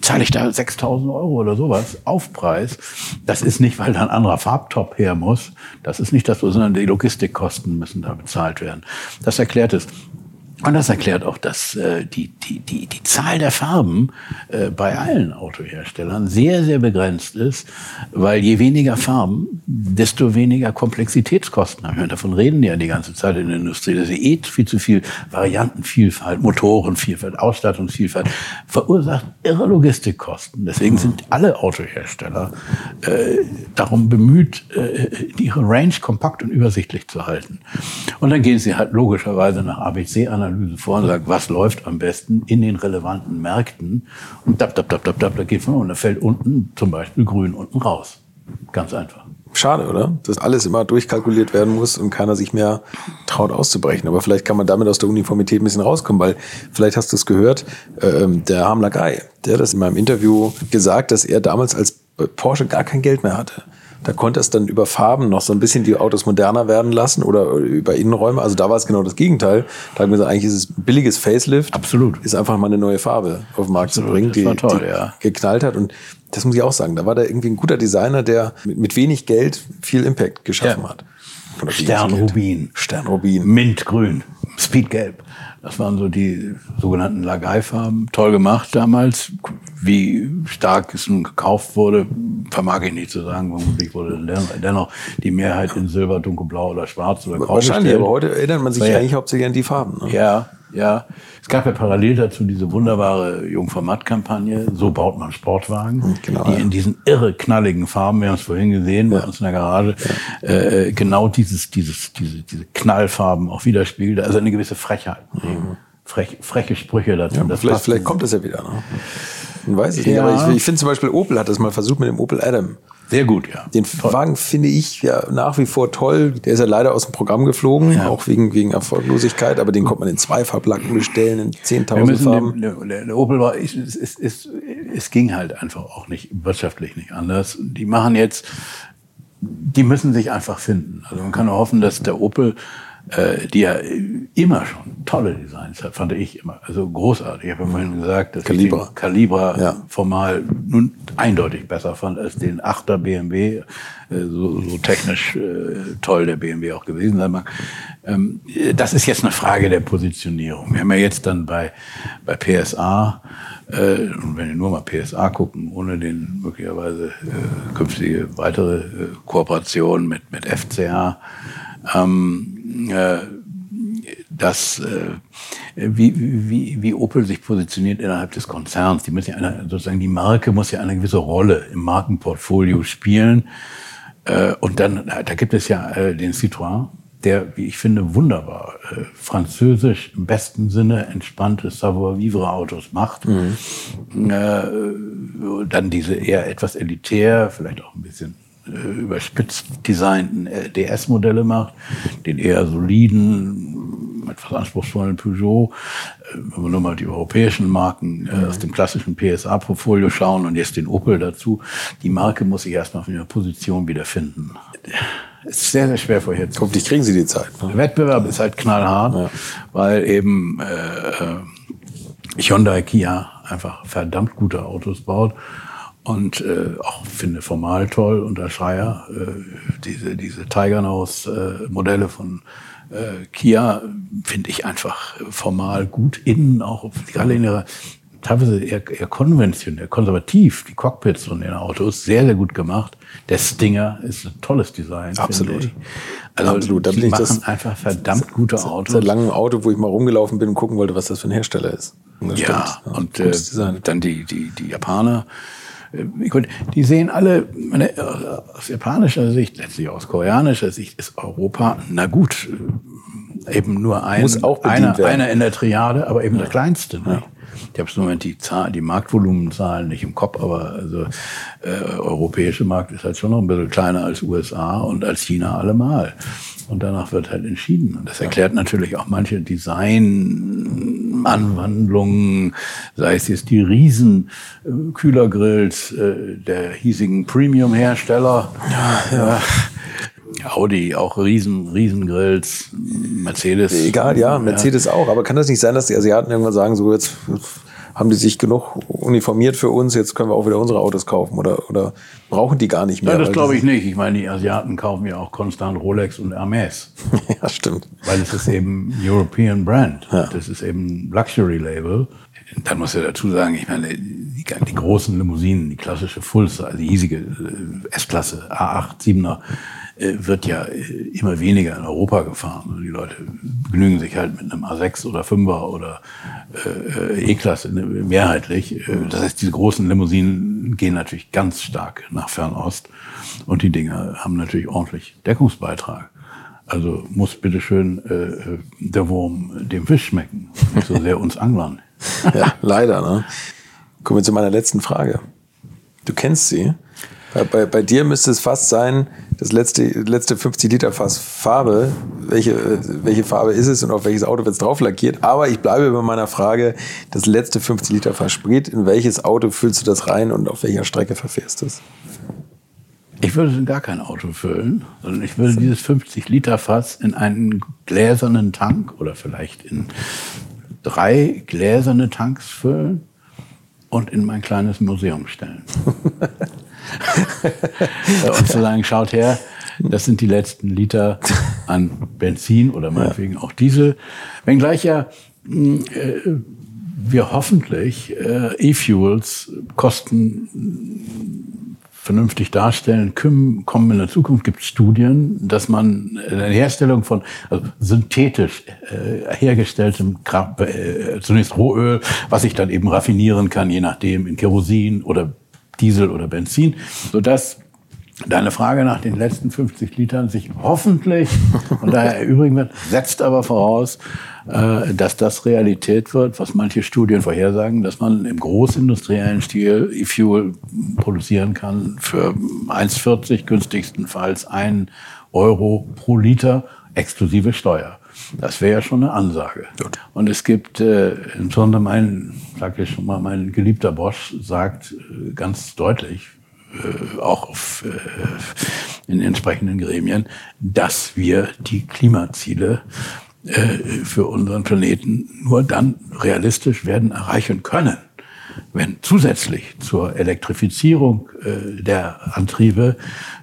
zahle ich da 6.000 Euro oder sowas Aufpreis. Das ist nicht, weil da ein anderer Farbtop her muss. Das ist nicht das, sondern die Logistikkosten müssen da bezahlt werden. Das erklärt es. Und das erklärt auch, dass äh, die, die, die, die Zahl der Farben äh, bei allen Autoherstellern sehr, sehr begrenzt ist, weil je weniger Farben, desto weniger Komplexitätskosten haben wir. Davon reden die ja die ganze Zeit in der Industrie. Das ist eh viel zu viel Variantenvielfalt, Motorenvielfalt, Ausstattungsvielfalt, verursacht irre Logistikkosten. Deswegen sind alle Autohersteller äh, darum bemüht, äh, ihre Range kompakt und übersichtlich zu halten. Und dann gehen sie halt logischerweise nach ABC-Analyse vor und sagen, was läuft am besten in den relevanten Märkten. Und dab, dab, dab, dab, dab, da geht von und da fällt unten zum Beispiel grün unten raus. Ganz einfach. Schade, oder? Dass alles immer durchkalkuliert werden muss und keiner sich mehr traut auszubrechen. Aber vielleicht kann man damit aus der Uniformität ein bisschen rauskommen, weil vielleicht hast du es gehört, ähm, der Hamler Guy, der hat das in meinem Interview gesagt, dass er damals als Porsche gar kein Geld mehr hatte. Da konnte es dann über Farben noch so ein bisschen die Autos moderner werden lassen oder über Innenräume. Also da war es genau das Gegenteil. Da haben wir gesagt, eigentlich ist es ein billiges Facelift. Absolut. Ist einfach mal eine neue Farbe auf den Markt zu bringen, die, toll, die ja. geknallt hat. Und das muss ich auch sagen. Da war da irgendwie ein guter Designer, der mit, mit wenig Geld viel Impact geschaffen Ja. hat. Sternrubin. Sternrubin. Mintgrün, Speedgelb. Das waren so die sogenannten Lagai-Farben. Toll gemacht damals. Wie stark es nun gekauft wurde, vermag ich nicht zu sagen. Vermutlich wurde den- dennoch die Mehrheit in Silber, Dunkelblau oder Schwarz oder Grau Wahrscheinlich, bestellt. aber heute erinnert man sich Ja, eigentlich hauptsächlich an die Farben. Ne? Ja, ja. Es gab ja parallel dazu diese wunderbare Jungformat-Kampagne, so baut man Sportwagen, Genau, die ja. in diesen irre knalligen Farben, wir haben es vorhin gesehen bei uns in der Garage, äh, genau dieses, dieses, diese, diese Knallfarben auch widerspiegelt. Also eine gewisse Frechheit. Frech, freche Sprüche dazu. Ja, Das vielleicht, vielleicht kommt es ja wieder. Ne? Weiß es nicht. Ja. Aber ich, ich finde zum Beispiel Opel hat das mal versucht mit dem Opel Adam. Sehr gut, ja. Den Wagen finde ich ja nach wie vor toll. Der ist ja leider aus dem Programm geflogen, Ja. auch wegen, wegen Erfolglosigkeit. Aber den konnte man in zwei Farblacken bestellen, in Wir 10.000 müssen Farben. dem, der, Opel war, es, es, es, es, ging halt einfach auch nicht wirtschaftlich nicht anders. Die machen jetzt, die müssen sich einfach finden. Also man kann nur hoffen, dass der Opel, die ja immer schon tolle Designs hat, fand ich immer, also großartig. Ich habe ja vorhin gesagt, dass Calibra. ich den Calibra Ja. formal nun eindeutig besser fand als den 8er BMW, äh, so, so technisch äh, toll der BMW auch gewesen sein mag. Ähm, äh, das ist jetzt eine Frage der Positionierung. Wir haben ja jetzt dann bei, bei PSA, äh, und wenn wir nur mal PSA gucken, ohne den möglicherweise äh, künftige weitere äh, Kooperation mit, mit FCA, ähm, äh, dass äh, wie, wie, wie Opel sich positioniert innerhalb des Konzerns. Die müssen ja eine, sozusagen die Marke muss ja eine gewisse Rolle im Markenportfolio spielen. Äh, und dann, da gibt es ja äh, den Citroën, der, wie ich finde, wunderbar äh, französisch im besten Sinne entspannte Savoir-vivre-Autos macht. Äh, dann diese eher etwas elitär, vielleicht auch ein bisschen äh, überspitzt designten äh, DS-Modelle macht, den eher soliden, etwas anspruchsvollen Peugeot, äh, wenn wir nur mal die europäischen Marken äh, aus dem klassischen PSA-Portfolio schauen und jetzt den Opel dazu, die Marke muss sich erstmal von ihrer Position wiederfinden. Es ist sehr, sehr schwer vorherzusagen. Hoffentlich kriegen Sie die Zeit. Ne? Der Wettbewerb ist halt knallhart, Ja. weil eben äh, Hyundai Kia einfach verdammt gute Autos baut und äh, auch finde formal toll unter Schreier äh, diese diese Tigernose äh, Modelle von äh, Kia finde ich einfach formal gut innen auch alle in ihrer teilweise eher, eher konventionell, konservativ, die Cockpits von den Autos, sehr, sehr gut gemacht. Der Stinger ist ein tolles Design. Absolut. Also Absolut, da die bin ich machen das- einfach verdammt gute Autos. Seit langem Auto, wo ich mal rumgelaufen bin und gucken wollte, was das für ein Hersteller ist. Und Ja, stimmt. und äh, dann die, die, die Japaner. Äh, gut, Die sehen alle, meine, äh, aus japanischer Sicht, letztlich aus koreanischer Sicht, ist Europa, na gut, äh, eben nur ein, einer, einer in der Triade, aber eben der kleinste. Nicht? Ich habe im Moment die, Zahl, die Marktvolumenzahlen nicht im Kopf, aber also äh, europäische Markt ist halt schon noch ein bisschen kleiner als USA und als China allemal. Und danach wird halt entschieden. Und das erklärt natürlich auch manche Design-Anwandlungen, sei es jetzt die riesen äh, Kühlergrills äh, der hiesigen Premium-Hersteller. Ja, Audi, auch riesen, Riesengrills, Mercedes. Egal, ja, Mercedes auch. Aber kann das nicht sein, dass die Asiaten irgendwann sagen, so jetzt haben die sich genug uniformiert für uns, jetzt können wir auch wieder unsere Autos kaufen oder, oder brauchen die gar nicht mehr? Ja, das glaube ich nicht. Ich meine, die Asiaten kaufen ja auch konstant Rolex und Hermes. ja, stimmt. Weil es ist eben European Brand. Das ist eben Luxury Label. Dann muss ich dazu sagen, ich meine, die, die großen Limousinen, die klassische Fulsa, also die hiesige äh, S-Klasse, A8, 7er, äh, wird ja äh, immer weniger in Europa gefahren. Die Leute begnügen sich halt mit einem A6 oder 5er oder äh, äh, E-Klasse ne, mehrheitlich. Äh, Das heißt, diese großen Limousinen gehen natürlich ganz stark nach Fernost. Und die Dinger haben natürlich ordentlich Deckungsbeitrag. Also muss bitteschön äh, der Wurm dem Fisch schmecken, nicht so sehr uns Anglern. Ja, leider. Ne? Kommen wir zu meiner letzten Frage. Du kennst sie. Bei, bei, bei dir müsste es fast sein, das letzte, letzte 50 Liter Fass Farbe. Welche, welche Farbe ist es und auf welches Auto wird es drauf lackiert? Aber ich bleibe bei meiner Frage, das letzte 50 Liter Fass Sprit, in welches Auto füllst du das rein und auf welcher Strecke verfährst du es? Ich würde es in gar kein Auto füllen, sondern ich würde dieses 50 Liter Fass in einen gläsernen Tank oder vielleicht in drei gläserne Tanks füllen und in mein kleines Museum stellen. und zu sagen, schaut her, das sind die letzten Liter an Benzin oder meinetwegen auch Diesel. Wenngleich ja mh, äh, wir hoffentlich äh, E-Fuels Kosten vernünftig darstellen. Können, kommen in der Zukunft gibt es Studien, dass man eine Herstellung von also synthetisch äh, hergestelltem Kra- äh, zunächst Rohöl, was ich dann eben raffinieren kann, je nachdem in Kerosin oder Diesel oder Benzin, sodass Deine Frage nach den letzten 50 Litern sich hoffentlich, und daher erübrigen wird, setzt aber voraus, äh, dass das Realität wird, was manche Studien vorhersagen, dass man im großindustriellen Stil E-Fuel produzieren kann für 1,40, günstigstenfalls 1 Euro pro Liter exklusive Steuer. Das wäre ja schon eine Ansage. Und es gibt, äh, insbesondere mein, sag ich schon mal, mein geliebter Bosch sagt äh, ganz deutlich, äh, auch auf, äh, in entsprechenden Gremien, dass wir die Klimaziele äh, für unseren Planeten nur dann realistisch werden erreichen können, wenn zusätzlich zur Elektrifizierung äh, der Antriebe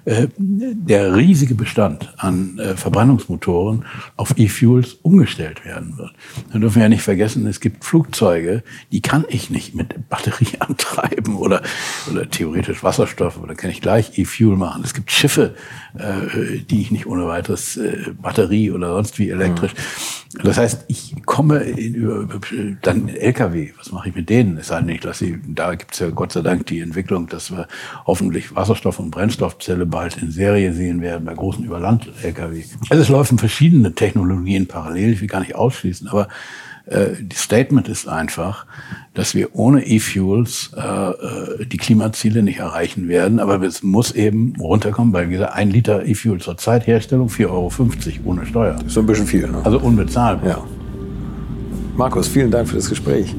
äh, der riesige Bestand an äh, Verbrennungsmotoren auf E-Fuels umgestellt werden wird. Dann dürfen wir ja nicht vergessen, es gibt Flugzeuge, die kann ich nicht mit Batterie antreiben oder, oder theoretisch Wasserstoff oder kann ich gleich E-Fuel machen. Es gibt Schiffe, äh, die ich nicht ohne weiteres äh, Batterie oder sonst wie elektrisch. Das heißt, ich komme in, über, über dann LKW. Was mache ich mit denen? Es sei denn, ich lasse sie, da gibt es ja Gott sei Dank die Entwicklung, dass wir hoffentlich Wasserstoff- und Brennstoffzelle bald in Serie sehen werden bei großen Überland-LKW. Also es laufen verschiedene Technologien parallel, ich will gar nicht ausschließen, aber äh, das Statement ist einfach, dass wir ohne E-Fuels äh, äh, die Klimaziele nicht erreichen werden. Aber es muss eben runterkommen, weil wie gesagt, ein Liter E-Fuel zur Zeitherstellung 4,50 Euro ohne Steuer. So ein bisschen viel. Ne? Also unbezahlbar. Ja. Markus, vielen Dank für das Gespräch.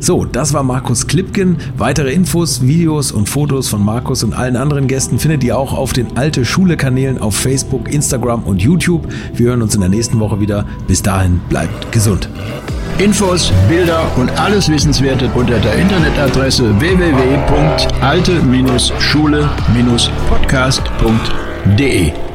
So, das war Markus Klipken. Weitere Infos, Videos und Fotos von Markus und allen anderen Gästen findet ihr auch auf den Alte Schule Kanälen auf Facebook, Instagram und YouTube. Wir hören uns in der nächsten Woche wieder. Bis dahin bleibt gesund. Infos, Bilder und alles Wissenswerte unter der Internetadresse www.alte-schule-podcast.de